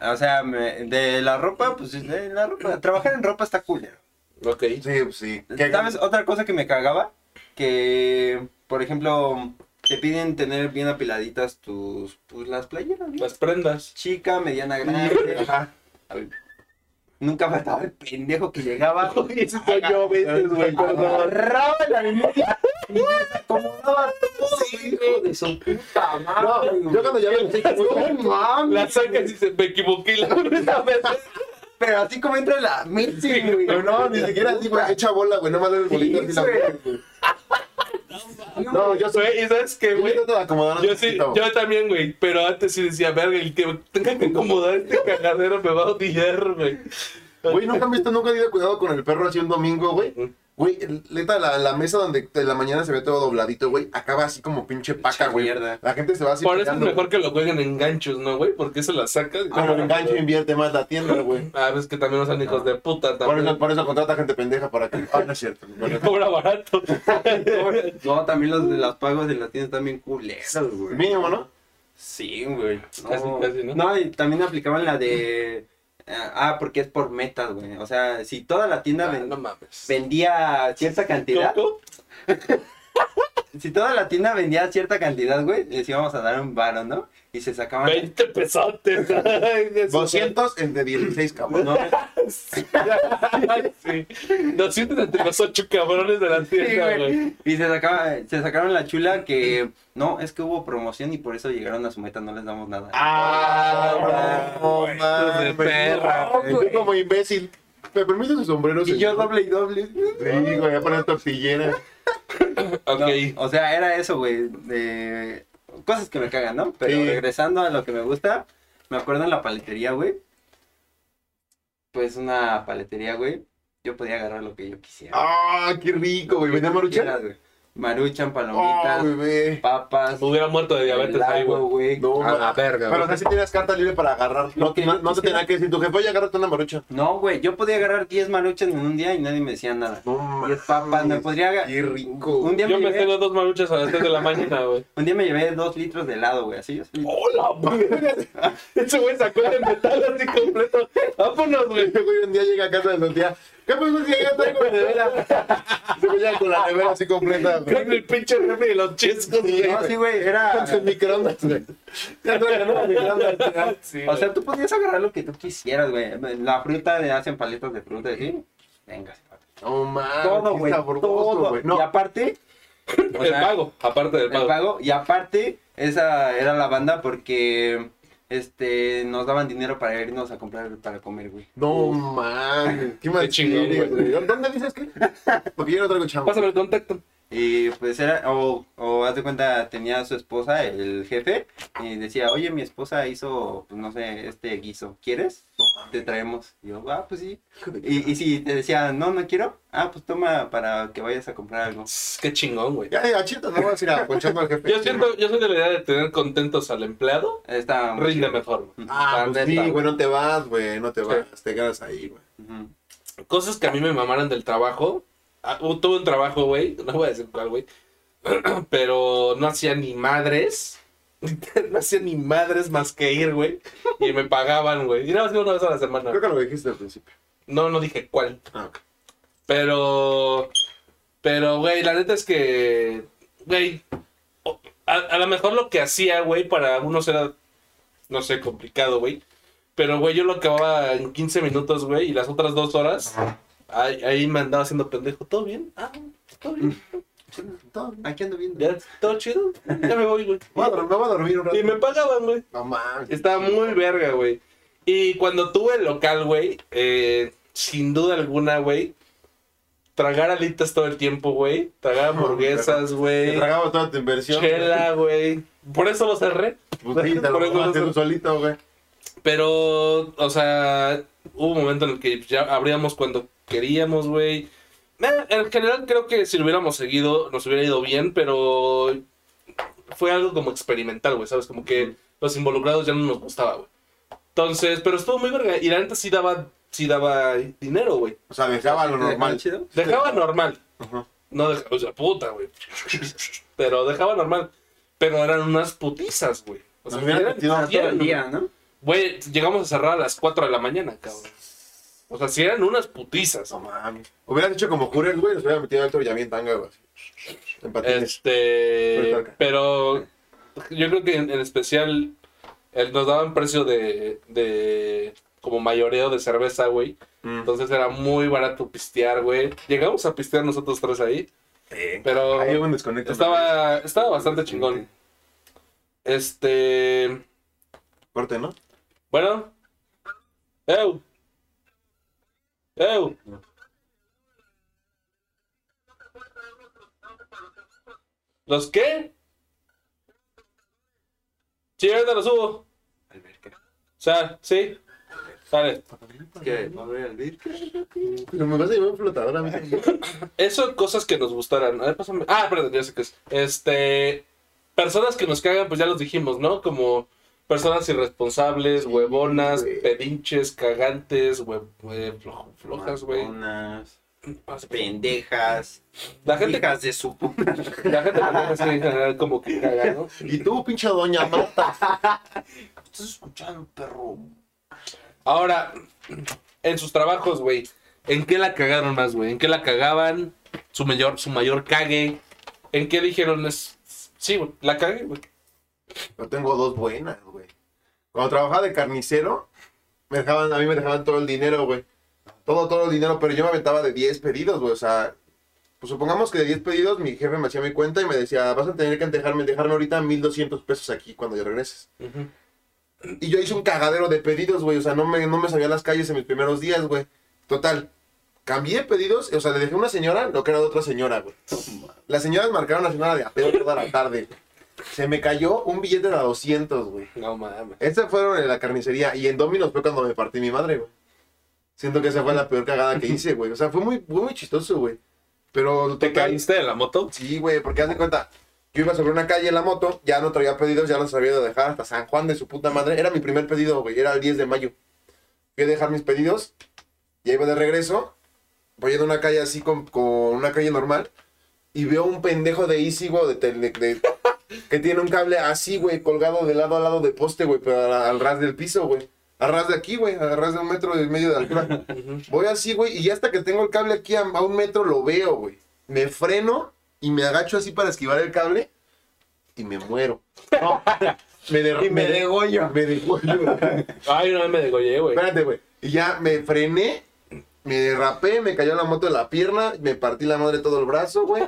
O sea, me- de la ropa, pues de la ropa. Trabajar en ropa está cool. Ok. sí, pues sí. ¿Qué- ¿Sabes? Otra cosa que me cagaba, que, por ejemplo, te piden tener bien apiladitas tus, pues, las playeras, ¿no? Las prendas. Chica, mediana, grande. *laughs* Ajá. Nunca faltaba el pendejo que llegaba. *laughs* Ese soy yo veces, güey. Agarraba la memoria y me acomodaba todo, hijo de su puta madre. No, yo cuando ya me. *laughs* La sacas y se me equivoqué la *laughs* primera vez. Pero así como entra la Messi, güey. Pero no, ni siquiera así, güey. Echa bola, güey. Nomás el bolito así la güey. No, yo soy. ¿y sabes qué, güey? Yo sí, yo también, güey. Pero antes sí decía, verga, el que tenga que acomodar este cagadero me va a odiar, güey. Güey, nunca han visto, nunca he tenido cuidado con el perro así un domingo, güey. Güey, neta, la, la mesa donde en la mañana se ve todo dobladito, güey, acaba así como pinche paca, güey. La gente se va así Por eso es mejor que lo jueguen en ganchos, ¿no, güey? Porque eso la sacas. y- Como el enganche invierte más la tienda, *laughs* güey. Ah, ves que también no son hijos de puta Por también. eso, por eso contrata gente pendeja para que. Ah, no es cierto. *laughs* no, no. Cobra barato. *laughs* No, también los de las pagos de las tiendas están bien culeros, güey. Mínimo, ¿no? Sí, güey. No. Casi, casi, ¿no? y también aplicaban la de. Ah, porque es por metas, güey. O sea, si toda la tienda Ah, ven- no mames. vendía cierta cantidad. Si toda la tienda vendía cierta cantidad, güey, les íbamos a dar un varo, ¿no? Y se sacaban. 20 pesotes. Ay, Jesús. 200 entre 16, cabrón. No, Sí. 200 entre los 8 cabrones de la sí, tienda, güey. güey. Y se, sacaba, se sacaron la chula que. No, es que hubo promoción y por eso llegaron a su meta, no les damos nada. Ah, no, de mames. perra, No, güey. Como imbécil. ¿Me permite su sombrero? y yo doble y doble. Sí, güey, a poner tortillera. *laughs* Ok. No, o sea, era eso, güey. De cosas que me cagan, ¿no? Pero Sí. regresando a lo que me gusta, me acuerdo en la paletería, güey. Pues una paletería, güey. Yo podía agarrar lo que yo quisiera. Ah, qué rico, güey. ¿Venía Quieras, maruchan? güey. Maruchan, Oh, palomitas, bebé. papas. Hubiera muerto de diabetes ahí, helado, güey. No, A la verga, Pero o güey. sea, si tienes carta libre para agarrar. No, que no, no te tenía que decir, tu jefe, oye, agárrate una marucha. No, güey, yo podía agarrar 10 maruchas en un día y nadie me decía nada. No, 10 papas, me podría agarrar. Qué rico. Un día, Yo me llevé, tengo dos maruchas a las 3 de la mañana, güey. *laughs* un día me llevé 2 litros de helado, güey. Así yo soy- ¡Hola, güey! *laughs* Ese güey sacó el metal así completo. Vámonos, *laughs* güey un día llega a casa de los días. ¿Qué pasó si ya traigo la nevera? Se llega con la nevera así completa, güey. Con el pinche refri de los chescos, güey. No, sí, güey, era. Con sus microondas, güey. Ya traigo no, microondas. ya. Sí, O sea, tú podías agarrar lo que tú quisieras, güey. La fruta, le hacen paletas de fruta, ¿sí? Venga, No mames. todo, güey. Todo, güey. Y aparte, o el pago, aparte del el pago. pago. Y aparte, esa era la banda porque este nos daban dinero para irnos a comprar para comer, güey. no mames. *laughs* Qué más chingón, güey. ¿Dónde dices que? Porque yo no traigo chavo. Pásame el contacto. Y pues era, o, o haz de cuenta, tenía a su esposa, el jefe, y decía, oye, mi esposa hizo, pues no sé, este guiso, ¿quieres? Te traemos. Y yo, ah, pues sí. Y, y si te decía, no, no quiero, ah, pues toma para que vayas a comprar algo. Qué chingón, güey. Ya, ya, chito, no vas a ir a ponchando al jefe. Yo siento, yo soy de la idea de tener contentos al empleado. Está muy Rinde chido. mejor. Ah, pues sí, güey, no te vas, güey, no te vas. Te quedas ahí, güey. Cosas que a mí me mamaron del trabajo. Ah, uh, tuve un trabajo, güey. No voy a decir cuál, güey. *clears throat* Pero no hacía ni madres. *laughs* no hacía ni madres más que ir, güey. Y me pagaban, güey. Y nada más iba una vez a la semana. Creo que lo dijiste al principio. No, no dije cuál. Ah, ok. Pero. Pero, güey, la neta es que. Güey. a- a, lo mejor lo que hacía, güey, para unos era, no sé, complicado, güey. Pero, güey, yo lo acababa en 15 minutos, güey, y las otras dos horas, ahí, ahí me andaba haciendo pendejo. ¿Todo bien? Ah, todo bien. Todo- Aquí ando viendo. ¿Ya? ¿Todo chido? Ya me voy, güey. Voy a dormir- me voy a dormir un rato. Y me pagaban, güey. No mames. Estaba muy verga, güey. Y cuando tuve el local, güey, eh, sin duda alguna, güey, tragar alitas todo el tiempo, güey. Tragar *laughs* hamburguesas, Te güey. tragaba toda tu inversión. Chela, güey. Por eso lo cerré. Pues sí, te *laughs* Por lo eso tomaste tú solito, güey. Pero, o sea, hubo un momento en el que ya abríamos cuando queríamos, güey. Eh, En general creo que si lo hubiéramos seguido nos hubiera ido bien, pero fue algo como experimental, güey, ¿sabes? Como que los involucrados ya no nos gustaba, güey. Entonces, pero estuvo muy verga. Y la neta sí daba, sí daba dinero, güey. O sea, dejaba lo ¿Te dejaba normal. Dejaba normal. Ajá. No dejaba, o sea, puta, güey. *laughs* Pero dejaba normal. Pero eran unas putizas, güey. O sea, eran- todo el día, ¿no? Güey, llegamos a cerrar a las 4 de la mañana, cabrón. O sea, si eran unas putizas. No mames. Hubieras hecho como Jurel, güey. Nos hubiera metido dentro y ya bien tanga, güey. En patines. Este. Pero yo creo que en, en especial el- nos daban precio de, de. como mayoreo de cerveza, güey. Mm. Entonces era muy barato pistear, güey. Llegamos a pistear nosotros tres ahí. Pero Ahí un desconecto. estaba, estaba bastante chingón. Este. Corte, ¿no? Bueno. ¡Ew! ¡Ew! ¿Los qué? Sí, ahorita los subo. O sea, sí. Vale. ¿Qué? ¿Va a haber alberca? Pero me vas a llevar un flotador a mí también. Eso son cosas que nos gustaran. A ver, pásame. Ah, perdón, ya sé qué es. Este. Personas que nos cagan, pues ya los dijimos, ¿no? Como personas irresponsables, huevonas, pedinches, cagantes, hue- hue- flo- flojas, güey. Pendejas. La gente, Hijas de su puta. *laughs* la gente en general como que caga, ¿no? Y tú, pinche doña Marta. *laughs* ¿Estás escuchando, perro? Ahora, en sus trabajos, güey, ¿en qué la cagaron más, güey? ¿En qué la cagaban? Su mayor, su mayor cague. ¿En qué dijeron? Es... Sí, güey, la cagué, güey. Yo tengo dos buenas, güey. Cuando trabajaba de carnicero, me dejaban, a mí me dejaban todo el dinero, güey. Todo, todo el dinero, pero yo me aventaba de 10 pedidos, güey. O sea, pues supongamos que de 10 pedidos mi jefe me hacía mi cuenta y me decía, vas a tener que dejarme, dejarme ahorita 1200 pesos aquí cuando ya regreses. Y yo hice un cagadero de pedidos, güey. O sea, no me, no me sabía las calles en mis primeros días, güey. Total. Cambié pedidos, o sea, le dejé a una señora lo que era de otra señora, güey. Las señoras marcaron la señora de a pedo toda la tarde. Se me cayó un billete de a 200, güey. No mames. Estas fueron en la carnicería y en Domino's fue cuando me partí mi madre, güey. Siento que esa fue la peor cagada que hice, güey. O sea, fue muy, fue muy chistoso, güey. Pero ¿Te total- caíste de la moto? Sí, güey, porque haz de cuenta, yo iba sobre una calle en la moto, ya no traía pedidos, ya los había ido a dejar hasta San Juan de su puta madre. Era mi primer pedido, güey, era el 10 de mayo. Fui a dejar mis pedidos, ya iba de regreso, voy en una calle así con, con una calle normal, y veo un pendejo de Easy, güey, de, tele- de- que tiene un cable así, güey, colgado de lado a lado de poste, güey, pero al, al ras del piso, güey. Al ras de aquí, güey, al ras de un metro y medio de altura. Voy así, güey, y ya hasta que tengo el cable aquí a, a un metro lo veo, güey. Me freno y me agacho así para esquivar el cable y me muero. No, *laughs* me der- Y me de- degollo. Me degollo. Ay, no me degollé, güey. Espérate, güey. Y ya me frené, me derrapé, me cayó la moto de la pierna, me partí la madre todo el brazo, güey.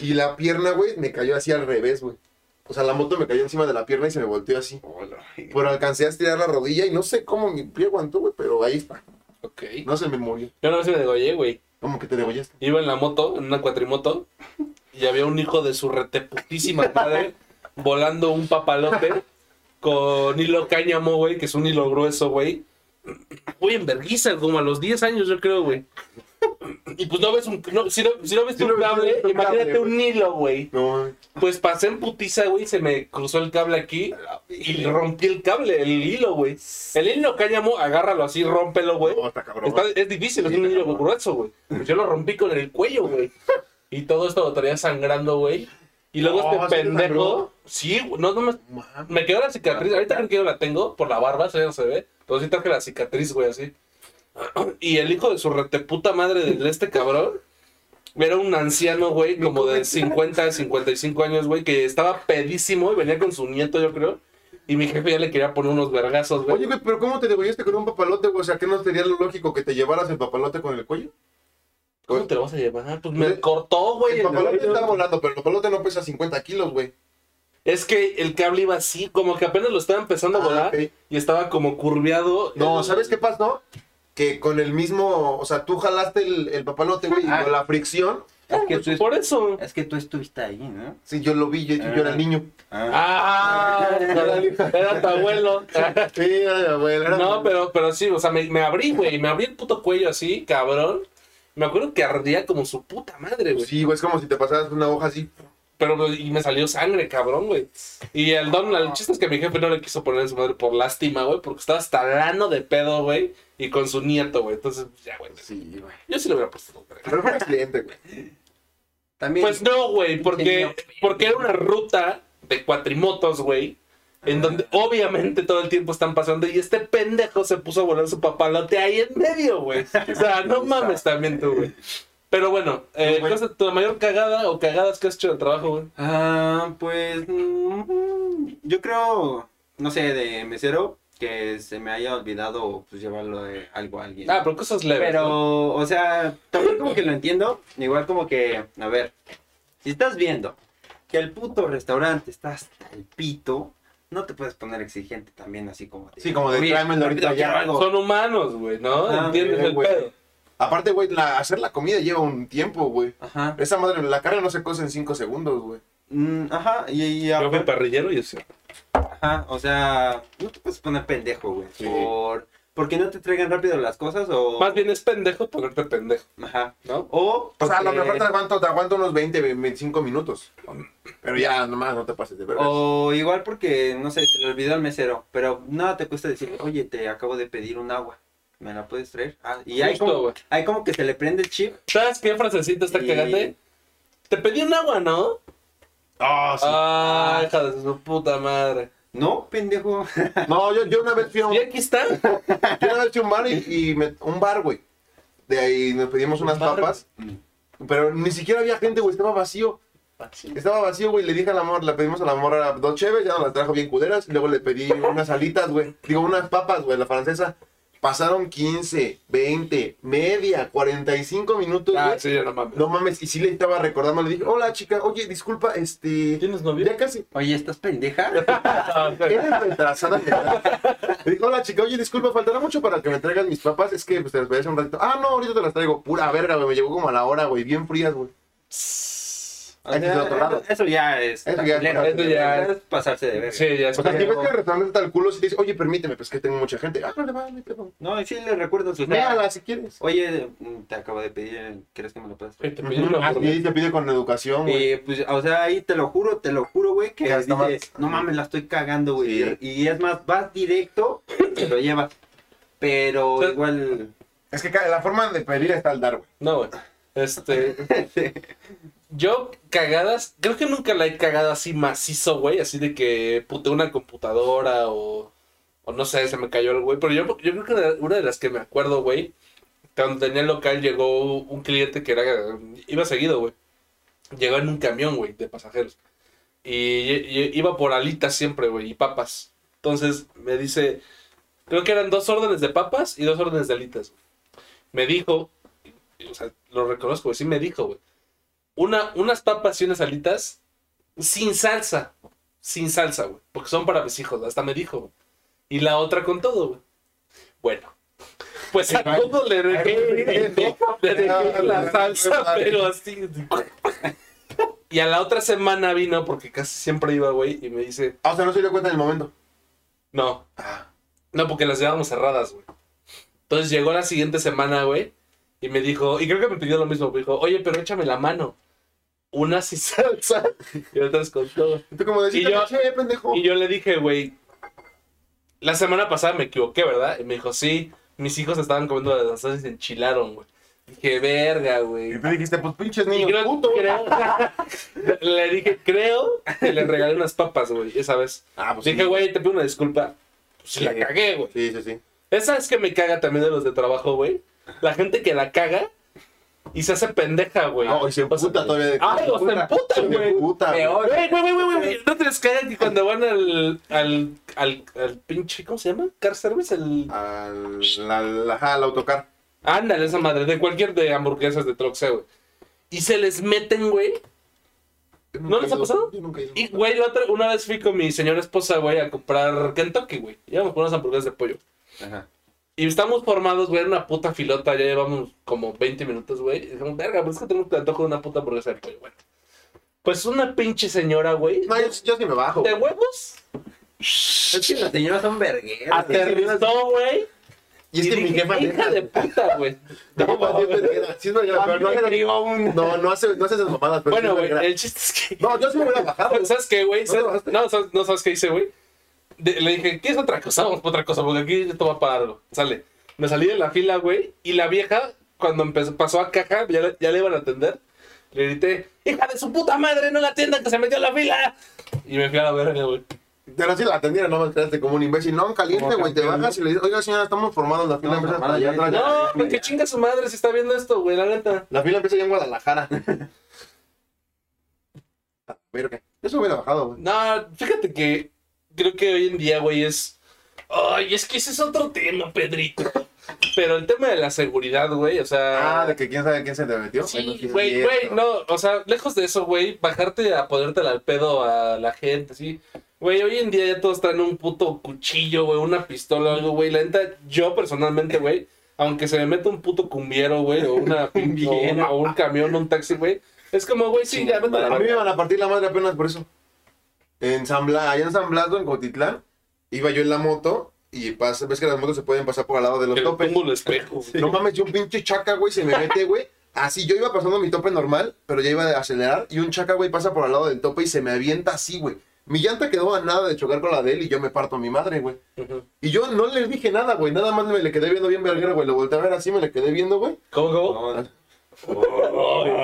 Y la pierna, güey, me cayó así al revés, güey. O sea, la moto me cayó encima de la pierna y se me volteó así. Pero alcancé a estirar la rodilla y no sé cómo mi pie aguantó, güey, pero ahí está. Ok. No se me murió. Yo no me degollé, güey. ¿Cómo que te degollaste? Iba en la moto, en una cuatrimoto, y había un hijo de su reteputísima madre *laughs* volando un papalote con hilo cáñamo, güey, que es un hilo grueso, güey. Güey, en vergüenza, como a los 10 años, yo creo, güey. Y pues no ves un. no, si, no, si no ves Si un no ves cable, un imagínate cable, un hilo, güey. No, Pues pasé en putiza, güey, se me cruzó el cable aquí y rompí el cable, el hilo, güey. El hilo cáñamo, agárralo así, rómpelo, güey. no, está cabrón. Está- es difícil, es un hilo grueso, güey. Pues yo lo rompí con el cuello, güey. *laughs* Y todo esto lo traía sangrando, güey. Y luego este ¿sí te pendejo. Sí, güey, no, no me, me quedó la cicatriz. Ahorita creo que yo la tengo por la barba, eso ya no se ve. Pero sí traje la cicatriz, güey, así. *clears throat* Y el hijo de su reteputa madre de este cabrón Era un anciano, güey, como de 50, 55 años, güey, que estaba pedísimo y venía con su nieto, yo creo. Y mi jefe ya le quería poner unos vergazos, güey. Oye, güey, pero ¿cómo te degollaste con un papalote, güey? O sea, ¿qué no sería lo lógico que te llevaras el papalote con el cuello? ¿Cómo te lo vas a llevar? Pues me Pues, cortó, güey. El papalote está volando, pero el papalote no pesa 50 kilos, güey. Es que el cable iba así, como que apenas lo estaba empezando a Ah, volar y estaba como curviado. No, ¿sabes qué pasó? Que con el mismo, o sea, tú jalaste el, el papalote, güey, y Ah. con la fricción, Es que, tú, Por eso. es que tú estuviste ahí, ¿no? sí, yo lo vi, yo, yo era el niño. Ah, era, era tu abuelo. Sí, era mi abuela, era No, mi- pero, pero sí, o sea, me, me abrí, güey, me abrí el puto cuello así, cabrón. Me acuerdo que ardía como su puta madre, güey. Sí, güey, es como si te pasaras una hoja así. Pero y me salió sangre, cabrón, güey. Y el don, el chiste es que mi jefe no le quiso poner en su madre por lástima, güey, porque estaba hasta lano de pedo, güey, y con su nieto, güey. Entonces, ya, güey. Sí, güey. Yo sí le hubiera puesto. güey. Pero fue un accidente, güey. También. Pues no, güey, porque, porque era una ruta de cuatrimotos, güey. En donde obviamente todo el tiempo están pasando y este pendejo se puso a volar su papalote ahí en medio, güey. O sea, no mames también tú, güey. Pero bueno, eh, Güey. ¿cuál es tu mayor cagada o cagadas que has hecho en el trabajo, güey? Ah, pues. mm, yo creo, no sé, de mesero, que se me haya olvidado pues llevarlo de algo a alguien. Ah, pero cosas leves. Pero, ¿no? o sea, también como que lo entiendo. Igual como que, a ver, si estás viendo que el puto restaurante está hasta el pito, no te puedes poner exigente también así como de... Sí, como de "Oye, tráemelo ahorita ya". quiero algo". Son humanos, güey, ¿no? Ah, ¿Entiendes bien, el güey. pedo? Aparte, güey, la- hacer la comida lleva un tiempo, güey. Ajá. Esa madre, la carne no se cose en 5 segundos, güey. Mm, ajá, y, y Yo fui parrillero y así. Ajá, o sea, no te puedes poner pendejo, güey. Sí. Por... Porque no te traigan rápido las cosas o... Más bien es pendejo ponerte pendejo, Ajá. ¿no? O... O sea, a lo mejor te aguanto, te aguanto unos 20, 25 minutos. Pero ya, nomás, no te pases de verdad. O igual porque, no sé, se le olvidó al mesero, pero nada te cuesta decir, oye, te acabo de pedir un agua, ¿me la puedes traer? Ah, y hay Justo, como, güey. hay como que se le prende el chip. ¿Sabes qué frasecita está Y- cagante? Te pedí un agua, ¿no? Ah, sí. Ah, hija de su puta madre. No, pendejo. *laughs* No, yo, yo una vez fui a un, Y aquí está. *laughs* yo una vez fui a un bar y, y me- un bar, güey. De ahí nos pedimos unas bar? papas. Pero ni siquiera había gente, güey, estaba vacío. Estaba vacío, güey. Le dije a la morra, le pedimos a la morra dos cheves, ya nos las trajo bien culeras. Y luego le pedí unas alitas, güey. Digo, unas papas, güey, la francesa. Pasaron 15, 20, media, 45 minutos, güey. Ah, sí, ya no mames. No mames, y sí le estaba recordando, le dije, hola chica, oye, disculpa, este. ¿Tienes novio? Ya casi. Oye, ¿estás pendeja? *laughs* Eres retrasada. Le dije, hola chica, oye, disculpa, faltará mucho para que me traigan mis papas. Es que pues, te las pedí hace un ratito. Ah, no, ahorita te las traigo. Pura verga, güey. Me llegó como a la hora, güey. Bien frías, güey. O Otro lado. eso, ya es... Eso ya pasarse de verga. es pasarse de verga. Sí, ya es O sea, si ves que el restaurante al culo, si te dice, oye, permíteme, pues que tengo mucha gente. Ah, no le va, no. No, y sí le recuerdo sus... Mírala si quieres. Oye, te acabo de pedir, ¿quieres que me lo traer? te Ah, te pide con educación, güey. Y pues, o sea, ahí te lo juro, te lo juro, güey, que dices, no mames, la estoy cagando, güey. Sí. Y, y es más, vas directo, te lo llevas. Pero O sea, igual. Es que la forma de pedir está al dar, güey. No, güey. Este. *laughs* Yo, cagadas, creo que nunca la he cagado así macizo, güey. Así de que puté una computadora o. O no sé, se me cayó el güey. Pero yo, yo creo que una de las que me acuerdo, güey. Cuando tenía el local llegó un cliente que era. Iba seguido, güey. Llegó en un camión, güey, de pasajeros. Y, y- iba por alitas siempre, güey, y papas. Entonces me dice. Creo que eran dos órdenes de papas y dos órdenes de alitas. Me dijo, o sea, lo reconozco, güey, sí me dijo, güey. Una, unas papas y unas alitas sin salsa. Sin salsa, güey. Porque son para mis hijos, hasta me dijo, güey. Y la otra con todo, güey. Bueno. Pues a todo le dejé, le dejé la salsa, pero así. Y a la otra semana vino, porque casi siempre iba, güey, y me dice, Ah, o sea, no se dio cuenta en el momento. no. No, porque las llevábamos cerradas, güey. Entonces llegó la siguiente semana, güey. Y me dijo, y creo que me pidió lo mismo. Me dijo, oye, pero échame la mano. Una sin *laughs* salsa y otras con todo. Y tú como decís, Y yo- pendejo. Y yo le dije, güey, la semana pasada me equivoqué, ¿verdad? Y me dijo, sí, mis hijos estaban comiendo las salsas y se enchilaron, güey. Dije, verga, güey. Y tú dijiste, pues pinches niños, creo- puto. creo- *laughs* le dije, creo que le regalé unas papas, güey, esa vez. Ah, pues Dije, sí. güey, te pido una disculpa. Pues Sí. la cagué, güey. Sí, sí, sí. Esa es que me caga también de los de trabajo, güey. La gente que la caga y se hace pendeja, güey. No, y se emputa todavía. de- Ah, los puta. emputa, Se güey. emputa, güey. Peor. Güey, güey, güey, güey, no te les caigan que cuando van al, al, al, al pinche, ¿cómo se llama? Car service, el... Al, la, la- ajá, al autocar. Ándale, esa madre, de cualquier de hamburguesas de Troxeo, güey. Y se les meten, güey. ¿No les ha pasado? Yo nunca he ido. Y, güey, la otra, una vez fui con mi señora esposa, güey, a comprar Kentucky, güey. Íbamos por unas hamburguesas de pollo. Ajá. Y estamos formados, güey, en una puta filota. Ya llevamos como 20 minutos, güey. Y dijimos, verga, pues es que tenemos que antojo de una puta hamburguesa de pollo, bueno. Pues una pinche señora, güey. No, yo, yo sí me bajo. ¿De huevos? Es que las señoras son vergueras. Aterrizó, güey. Y es que mi jefa Hija de puta, güey. *laughs* Mi jefa sí es verguera, pero no hace- No, no hace, no hace esas mamadas, pero Bueno, güey, el chiste es que. No, yo sí me hubiera bajado. *laughs* ¿Sabes qué, güey? No, ¿Sabes- no. No, ¿sabes, no sabes qué hice, güey? Le dije, ¿quieres otra cosa? Vamos por otra cosa, porque aquí esto va para algo. Sale. Me salí de la fila, güey, y la vieja, cuando empezó, pasó a caja, ya, ya le iban a atender, le grité, hija de su puta madre, no la atiendan, que se metió en la fila. Y me fui a la verga, güey. Pero sí la atendieron, no me quedaste como un imbécil. No, caliente, güey. Te bajas y le dices, oiga, señora, estamos formados. La fila No, empieza hasta allá atrás. No, que chinga su madre si está viendo esto, güey, la neta. La fila empieza ya en Guadalajara. Ver, ¿qué? Me hubiera bajado, güey. No, fíjate que creo que hoy en día, güey, es. Ay, es que ese es otro tema, Pedrito. Pero el tema de la seguridad, güey, o sea. Ah, de que quién sabe quién se te metió. Sí güey, güey, no, o sea, lejos de eso, güey, bajarte a ponértela al pedo a la gente, sí. Güey, hoy en día ya todos traen un puto cuchillo, güey, una pistola o algo, güey. La neta, yo personalmente, güey, aunque se me meta un puto cumbiero, güey, o una *laughs* o, una- o un camión, un taxi, güey, es como, güey, sí, ya a mí me iban a partir la madre apenas por eso. En San Blas, allá en San Blas, en Cotitlán, iba yo en la moto y pasa, ves que las motos se pueden pasar por al lado de los topes. pongo el espejo. *laughs* güey. No mames, yo un pinche chaca, güey, se me mete, güey. Así, yo iba pasando mi tope normal, pero ya iba a acelerar. Y un chaca, güey, pasa por al lado del tope y se me avienta así, güey. Mi llanta quedó a nada de chocar con la de él y yo me parto a mi madre, güey. Y yo no le dije nada, güey. Nada más me le quedé viendo bien verguero, güey. Lo volteé a ver así, me le quedé viendo, güey. ¿Cómo, cómo? No.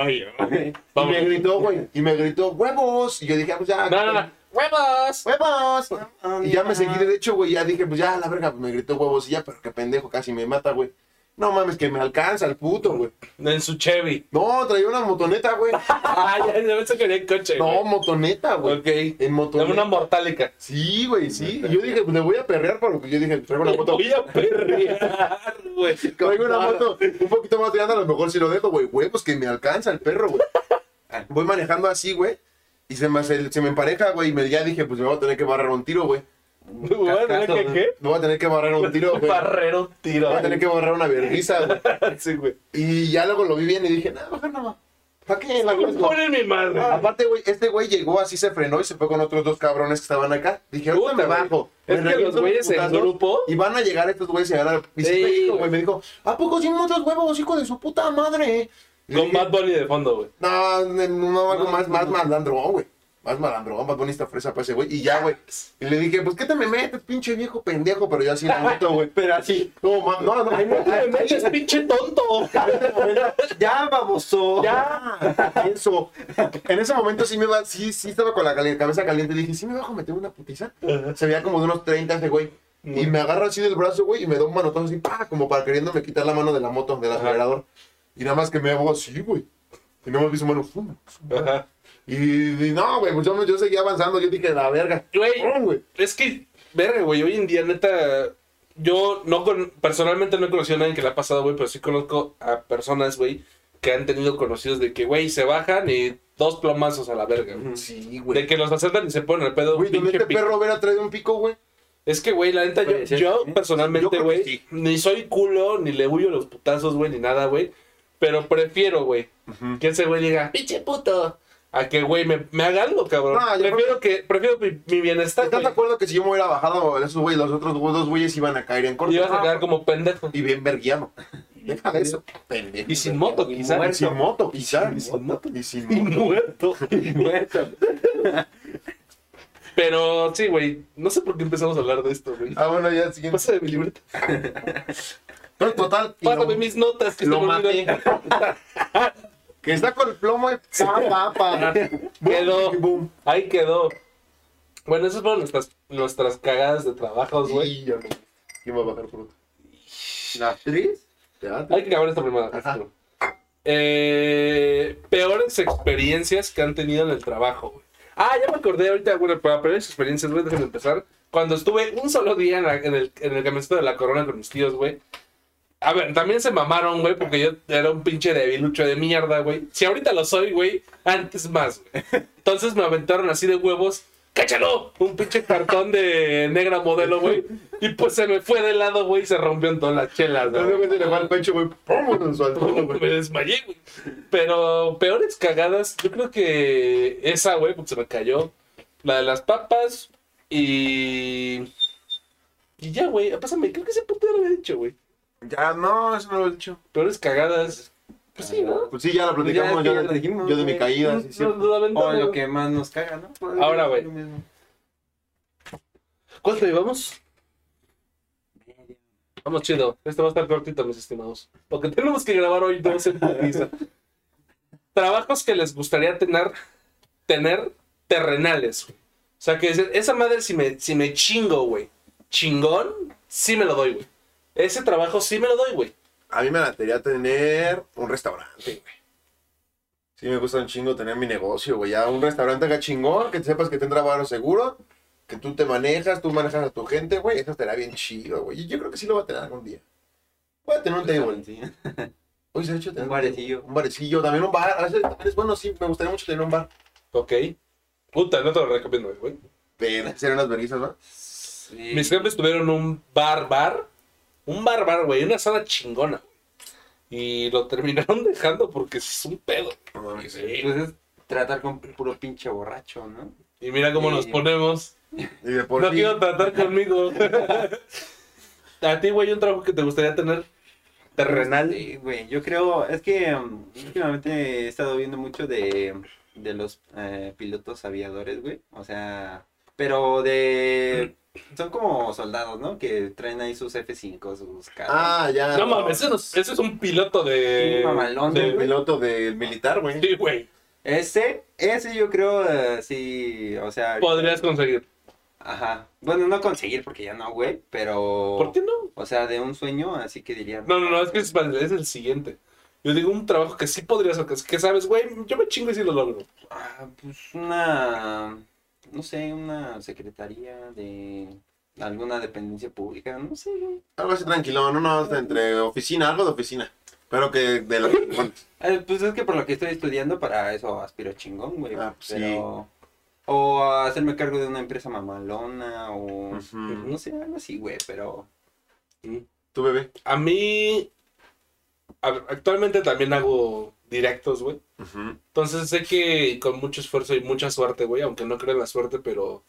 Ay, ay. Y Vamos. me gritó, güey. Y me gritó, huevos. Y yo dije, ah, pues ya. No, no, no. ¡Huevos! ¡Huevos! Y ya me seguí derecho, güey. Ya dije, pues ya, la verga, pues me gritó huevos y ya, pero qué pendejo, casi me mata, güey. No mames, que me alcanza el puto, güey. En su Chevy. No, traía una motoneta, güey. *laughs* Ah, ya, ya pensé que el coche, No, güey. motoneta, güey. Ok. En motoneta. una mortálica. Sí, güey, sí. Y yo dije, pues le voy a perrear por lo que yo dije, traigo una moto. voy a perrear, güey. *laughs* Traigo una moto un poquito más grande, a lo mejor si lo dejo, güey. Huevos que me alcanza el perro, güey. *laughs* Voy manejando así, güey. Y se me, se, se me empareja, güey. Y me, ya dije, pues me voy a tener que barrer un tiro, güey. Bueno, Cascazo, ¿qué? qué? Me voy a tener que barrer un tiro, güey. Barrero tiro. Voy a tener que borrar una vergüenza, güey. *laughs* Sí, güey. Y ya luego lo vi bien y dije, no, mejor no. ¿Para qué? La Me arriesgo?". ponen mi madre. Aparte, güey, este güey llegó así, se frenó y se fue con otros dos cabrones que estaban acá. Dije, ahorita me bajo. Es Me que los güeyes en grupo- Y van a llegar estos güeyes y a ganar. Y sí me güey. me dijo, ¿a poco sin muchos huevos, hijo de su puta madre? Con Bad Bunny de fondo, güey. No, no, no, algo más, más malandrón, güey. Más malandrón, Bad Bunny está fresa para ese güey. Y ya, güey. Y le dije, pues, ¿qué te me metes, pinche viejo pendejo? Pero ya así la moto, güey. *laughs* Pero así. No, ma- no, no. Ay, no te me *laughs* metes, pinche tonto. Ya, baboso. Ya, eso. En ese momento sí me va, sí, sí estaba con la cali- cabeza caliente. Dije, sí me bajo a meter una putiza. Se veía como de unos 30 ese güey. Y me agarra así del brazo, güey, y me da un manotazo así, pa, como para queriéndome quitar la mano de la moto, del Ajá. acelerador. Y nada más que me hago así, güey. Y no me vi su mano. fum, fum. Ajá. Y, y no, güey, pues yo, yo seguía avanzando. Yo dije, la verga. Güey, Pum, güey. es que, verga, güey, hoy en día, neta, yo no con, personalmente no he conocido a nadie que le ha pasado, güey, pero sí conozco a personas, güey, que han tenido conocidos de que, güey, se bajan y dos plomazos a la verga, güey. Sí, De güey. que los asaltan y se ponen el pedo. Güey, donde pinche este pico. perro hubiera traído un pico, güey. Es que, güey, la neta, yo, yo personalmente, güey, sí. ni soy culo, ni le huyo los putazos, güey, ni nada, güey. Pero prefiero, güey, que ese güey diga, pinche puto, a que, güey, me, me haga algo, cabrón. No, yo prefiero que, prefiero mi, mi bienestar, ¿Estás de acuerdo que si yo me hubiera bajado esos güeyes, los otros dos güeyes iban a caer en corto? Y vas a quedar como pendejo. Y bien verguiano. *laughs* Deja de eso, pendejo. Y sin moto, Y quizás. Y sin moto, quizá. Y sin moto. Y sin Y moto. muerto. *laughs* Muerto. Pero sí, güey. No sé por qué empezamos a hablar de esto, güey. Ah, bueno, ya, siguiente. Pásame mi libreta. *laughs* Entonces, total. Pásame lo- mis notas que lo maté. *laughs* Que está con el plomo y pa, pa, pa. Quedó. Boom, boom. Ahí quedó. Bueno, esas fueron nuestras, nuestras cagadas de trabajos, güey. Y ya no. ¿Quién va a bajar por otro? ¿La actriz? Ya, Hay que acabar esta primera. Eh, peores experiencias que han tenido en el trabajo, güey. Ah, ya me acordé ahorita, bueno, para peores experiencias, güey, déjenme empezar. Cuando estuve un solo día en, la- en el, en el camioncito de la corona con mis tíos, güey. A ver, también se mamaron, güey, porque yo era un pinche debilucho de mierda, güey. Si ahorita lo soy, güey, antes más, güey. Entonces me aventaron así de huevos. ¡Cáchalo! Un pinche cartón de negra modelo, güey. Y pues se me fue de lado, güey, y se rompió todas las chelas, güey. repente le va al pecho, güey. En güey. Me desmayé, güey. Pero peores cagadas, yo creo que esa, güey, porque se me cayó. La de las papas y. Y ya, güey. Pásame, creo que ese punto ya lo había dicho, güey. Ya, no, eso no lo he dicho. Peores cagadas. Pues sí, ¿no? Pues sí, ya lo platicamos. Ya, yo, ya lo dijimos, yo de mi caída, sí, nos lo O lo que más nos caga, ¿no? Ahora, güey. ¿Cuánto llevamos? Vamos chido. Esto va a estar cortito, mis estimados. Porque tenemos que grabar hoy dos en putiza. Trabajos que les gustaría tener, tener terrenales. güey. O sea, que esa madre si me, si me chingo, güey. Chingón, sí me lo doy, güey. Ese trabajo sí me lo doy, güey. A mí me latería tener un restaurante, güey. Sí, me gusta un chingo tener mi negocio, güey. Ya un restaurante acá chingón, que sepas que tendrá barro seguro, que tú te manejas, tú manejas a tu gente, güey. Eso estaría bien chido, güey. Yo creo que sí lo voy a tener algún día. Voy a tener un table. Sí. *laughs* Hoy se ha hecho tener Un barecillo. Un barecillo, también un bar. A veces también es bueno, sí, me gustaría mucho tener un bar. Ok. Puta, no te lo recomiendo, güey. Pero hacer unas verguizas, ¿no? Sí. Mis jefes tuvieron un bar bar. Un bar bar, güey. Una sala chingona. Y lo terminaron *laughs* dejando porque es un pedo. No. Sí. Pues es tratar con puro pinche borracho, ¿no? Y mira cómo nos ponemos. Y de por No sí, quiero tratar conmigo. *laughs* *laughs* A ti, güey, un trabajo que te gustaría tener terrenal. Sí, güey, yo creo, es que um, últimamente he estado viendo mucho de, de los eh, pilotos aviadores, güey. O sea, pero de... Son como soldados, ¿no? Que traen ahí sus F5, sus carros. Ah, ya. No mames, ese, no- ese es un piloto de. Sí, mamalón, de- El piloto del militar, güey. Sí, güey. Ese, ese yo creo, eh, sí, o sea... Podrías conseguir. Ajá. Bueno, no conseguir porque ya no, güey, pero... ¿Por qué no? O sea, de un sueño, así que diría... No, no, no, es que es, es el siguiente. Yo digo un trabajo que sí podrías hacer. Que sabes, güey, yo me chingo y sí lo logro. Ah, pues una, no sé, una secretaría de alguna dependencia pública, no sé. güey. Algo así tranquilo, no, no, entre oficina, algo de oficina. Pero que de las Eh, pues es que por lo que estoy estudiando, para eso aspiro chingón, güey. Ah, pues pero... O a hacerme cargo de una empresa mamalona, o... No sé, algo así, güey, pero... Tu bebé. A mí. actualmente también hago directos, güey. Entonces sé que con mucho esfuerzo y mucha suerte, güey, aunque no creo en la suerte, pero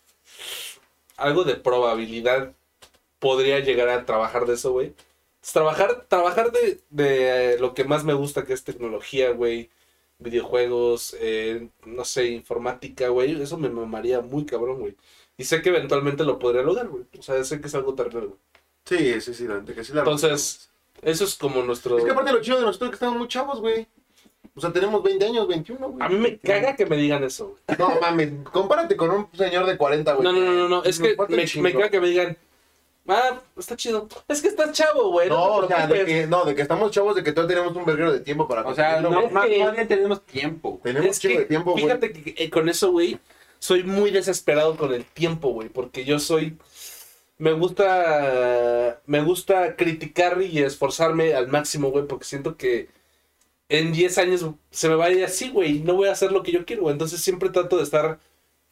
algo de probabilidad podría llegar a trabajar de eso, güey. Trabajar, trabajar de, de eh, lo que más me gusta, que es tecnología, güey, videojuegos, eh, no sé, informática, güey, eso me mamaría muy cabrón, güey. Y sé que eventualmente lo podría lograr, güey. O sea, sé que es algo terrenal, güey. Sí, sí, sí, de que sí la Entonces, eso es como nuestro... Es que aparte lo chido de nosotros que estamos muy chavos, güey. O sea, tenemos 20 años, 21, güey. A mí me caga que me digan eso, güey. No mames, compárate con un señor de 40, güey. No, no, no, no, no. Es que me, caga que me digan, ah, está chido. Es que estás chavo, güey. No, No, o sea, de que, no, de que estamos chavos, de que todavía tenemos un verguero de tiempo para O sea, no, más, que- más bien tenemos tiempo. Tenemos Es que, de tiempo, güey. fíjate que eh, con eso, güey, soy muy desesperado con el tiempo, güey, porque yo soy... Me gusta... Me gusta criticar y esforzarme al máximo, güey, porque siento que en 10 años se me va a ir así, güey, no voy a hacer lo que yo quiero, güey. Entonces siempre trato de estar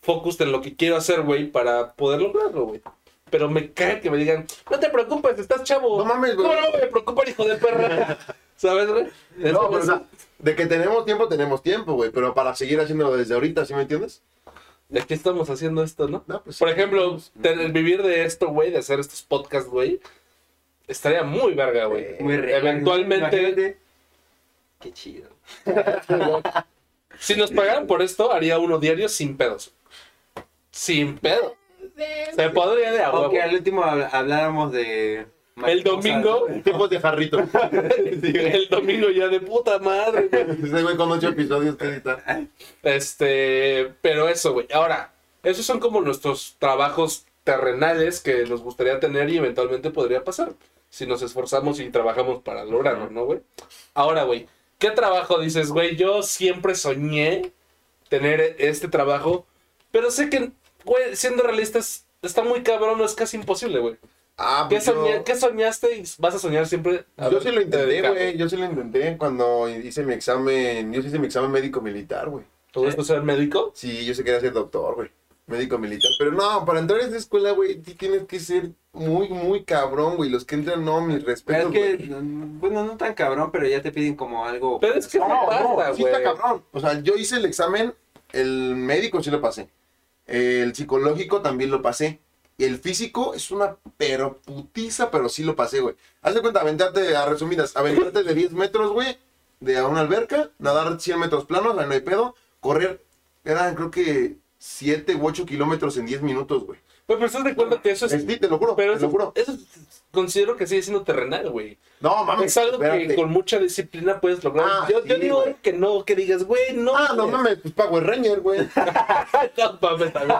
focused en lo que quiero hacer, güey, para poder lograrlo, güey. Pero me caga que me digan, no te preocupes, estás chavo. No mames, güey. ¿Cómo no me preocupa, hijo de perra? *laughs* ¿Sabes, güey? No, pero, o sea, de que tenemos tiempo, tenemos tiempo, güey. Pero para seguir haciéndolo desde ahorita, ¿sí me entiendes? ¿De qué estamos haciendo esto, no? No, pues Por sí. ejemplo, tener- vivir de esto, güey, de hacer estos podcasts, güey, estaría muy verga, güey. Muy real, Eventualmente, imagínate. Qué chido. *laughs* si nos pagaran por esto, haría uno diario sin pedos. Sin pedo. Se podría de agua. Aunque al último habl- habláramos de... El domingo, Tipos de jarrito. *laughs* el domingo ya de puta madre. Ese güey con ocho episodios que editar. Este, pero eso, güey. Ahora, esos son como nuestros trabajos terrenales que nos gustaría tener y eventualmente podría pasar si nos esforzamos y trabajamos para lograrlo, ¿no, güey? Ahora, güey, ¿Qué trabajo dices, güey? Yo siempre soñé tener este trabajo, pero sé que, güey, siendo realistas, está muy cabrón, es casi imposible, güey. Ah, ¿Qué, pues yo, soñé- qué soñaste y vas a soñar siempre? a yo ver, sí lo intenté, güey. Yo sí lo intenté cuando hice mi examen. Yo sí hice mi examen médico militar, güey. ¿Te gusta ser médico? Sí, yo sí quería ser doctor, güey. Médico militar. Pero no, para entrar a esta escuela, güey, tienes que ser muy, muy cabrón, güey. Los que entran, no, mis Pero respetos. es que, güey. bueno, no tan cabrón, pero ya te piden como algo. Pero es que No, no, no, pasa, sí güey. está cabrón. O sea, yo hice el examen, el médico sí lo pasé. El psicológico también lo pasé. Y el físico es una pero putiza, pero sí lo pasé, güey. Haz de cuenta, aventarte, a resumidas, aventarte de 10 metros, güey, de a una alberca, nadar 100 metros planos, ahí no hay pedo, correr, eran creo que 7 u 8 kilómetros en 10 minutos, güey. Pero, pero estás de acuerdo que eso es... Sí, te lo juro, pero te lo eso, juro. eso considero que sigue siendo terrenal, güey. No, mames, Es algo que con mucha disciplina puedes lograr. Ah, yo, yo sí, digo güey. que no, que digas, güey, no. Ah, no mames, pues Power Ranger, güey. *laughs* no mames, también.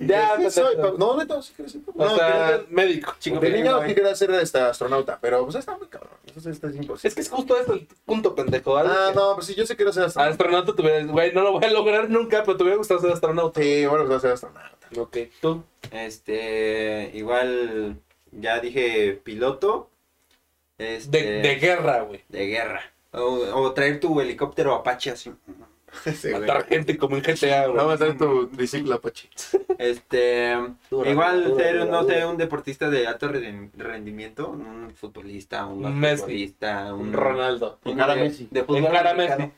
Ya, Sí, pues, soy, eso. pa- no, neta, sí quieres ser. O No, sea, médico. Chico, de niño sí quería ser este, astronauta, pero pues está muy cabrón. Eso está imposible. Es que es justo eso el punto, pendejo. algo Ah, no, pues sí, yo sí quiero ser astronauta. Astronauta tuviera, güey, no lo voy a lograr nunca, pero te hubiera gustado ser astronauta. Sí, bueno, pues voy a ser astronauta. Ok, tú. Este, igual, ya dije piloto. Este, De, de guerra, güey. de guerra. O, o traer tu helicóptero Apache así. *laughs* Sí, güey. Matar gente como en GTA, güey. Vamos a hacer tu triciclo Apache. Este, Dura, igual dura, ser, dura, no sé, un deportista de alto rendimiento, un futbolista, un Un Messi. basquetbolista, un Ronaldo. un Encara de- Messi. de fútbol Encara americano. Messi.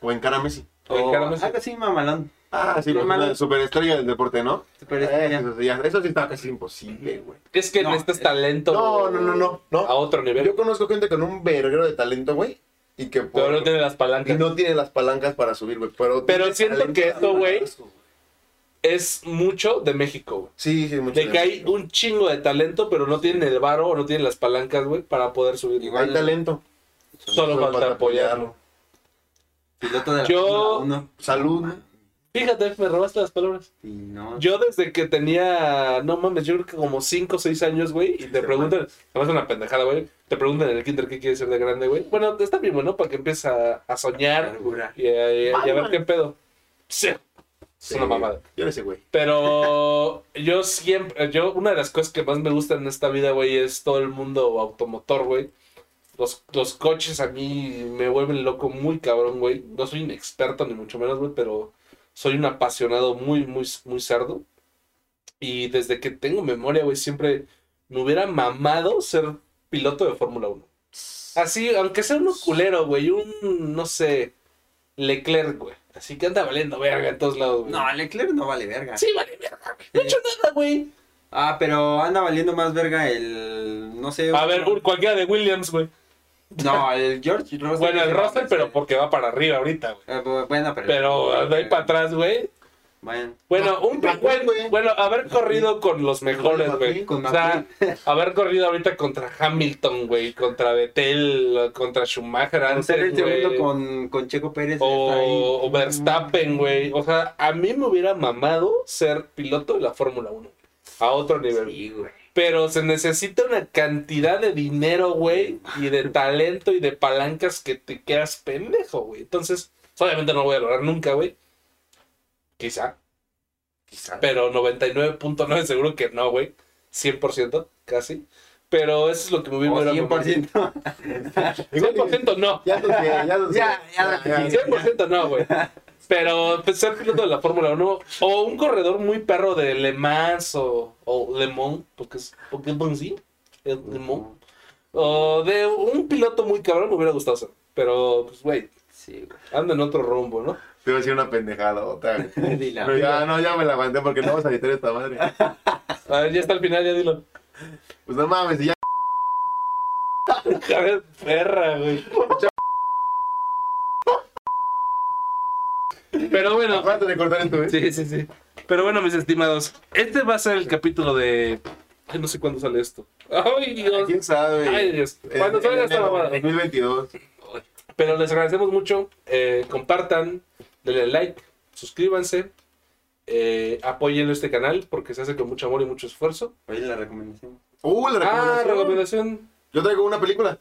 O en cara a Messi. O encara Messi. algo así mamalón. Ah, sí, la superestrella del deporte, ¿no? Superestrella. Eso, sí, ya- eso sí está casi imposible, güey. Es que No, necesitas es- talento. No, no, no, no, A no. otro nivel. Yo conozco gente con un verguero de talento, güey. Y que por- Pero no tiene las y palancas. no tiene las palancas para subir, güey. Pero, Pero siento que esto, güey, Es mucho de México, güey. Sí, sí, mucho. De que hay un chingo de talento, pero no tienen el varo o no tienen las palancas, güey, para poder subir. Igual- Hay talento. Solo Solo falta apoyarlo. Piloto de la Yo- Fórmula 1. Salud. Fíjate, me robaste las palabras. Y no. Yo desde que tenía, no mames, yo creo que como 5 o 6 años, güey, y te preguntan, además es una pendejada, güey, te preguntan en el kinder qué quieres ser de grande, güey. Bueno, está bien, bueno, para que empieces a, a soñar y a, y a- y a ver qué pedo. Sí, es una mamada. Yo no sé, güey. Pero *laughs* yo siempre, yo, una de las cosas que más me gustan en esta vida, güey, es todo el mundo automotor, güey. Los, los coches a mí me vuelven loco muy cabrón, güey. No soy un experto ni mucho menos, güey, pero soy un apasionado muy, muy, muy cerdo. Y desde que tengo memoria, güey, siempre me hubiera mamado ser piloto de Fórmula 1. Así, aunque sea uno culero, güey, un, no sé, Leclerc, güey. Así que anda valiendo verga en todos lados, güey. No, Leclerc no vale verga. Sí, vale verga, güey. No he hecho nada, güey. Ah, pero anda valiendo más verga el. No sé. A ver, un- cualquiera de Williams, güey. No, el George Russell. Bueno, el Russell, pero sí. porque va para arriba ahorita, güey. Eh, bu- bueno, pero. Pero de ahí para atrás, güey. Bueno. Bueno, un McQueen, güey. bueno, haber corrido con los mejores, güey. O sea, *laughs* haber corrido ahorita contra Hamilton, güey, contra Vettel, contra Schumacher Ser el antes, güey. segundo con, con Checo Pérez. O, o Verstappen, güey. O sea, a mí me hubiera mamado ser piloto de la Fórmula 1. A otro nivel. Sí, güey. Pero se necesita una cantidad de dinero, güey, y de *laughs* talento y de palancas que te quedas pendejo, güey. Entonces, obviamente no lo voy a lograr nunca, güey. Quizá, Quizá. pero 99.9 seguro que no, güey. 100%, casi. Pero eso es lo que me hubiera 100%. mamado. 100% no. Ya lo sé, ya lo sé. Ya, ya, ya. 100% no, güey. Pero pues, ser piloto de la Fórmula 1 o un corredor muy perro de Le Mans o, o Le Mans, porque es, porque es bon, sí, es Le Mans. O de un piloto muy cabrón me hubiera gustado ser. Pero, pues, güey, Sí, anda en otro rumbo, ¿no? Te iba a decir una pendejada, otra. *laughs* Pero ya, no, ya me la aguanté porque no vamos a editar esta madre. *laughs* A ver, ya está al final, ya dilo. Pues no mames, ya. *laughs* A ver, perra, güey. Pero bueno, de cortar esto, ¿eh? sí, sí, sí. Pero bueno, mis estimados, este va a ser el capítulo de. Ay, no sé cuándo sale esto. Ay, Dios. ¿Quién sabe? Ay, Dios. Cuando salga esta mamada. 2022. Pero les agradecemos mucho. eh, compartan, denle like, suscríbanse, eh, apoyen este canal porque se hace con mucho amor y mucho esfuerzo. Oye, la recomendación. Uh, la Ah, recomendación. recomendación. Yo traigo una película.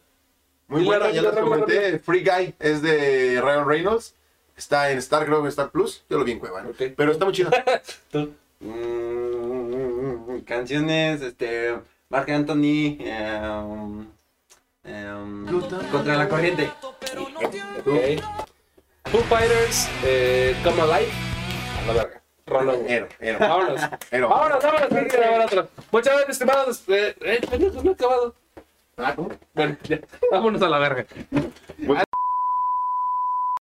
Muy buena, ya rápido, comenté. Free Guy es de Ryan Reynolds. Está en Star, creo que Star Plus. Yo lo vi en Cueva, ¿no? Pero está muy chido. *laughs* Mm, canciones, este, Mark Anthony, em, em, contra la corriente. Ok. Foo Fighters, eh, Come Alive. A la verga. Güey. Ero, Ero, Vámonos. Ero. Vámonos, vámonos. Muchas gracias, estimados. Eh, eh, no he acabado. Ah, ¿cómo? Bueno, ya. Vámonos a la verga.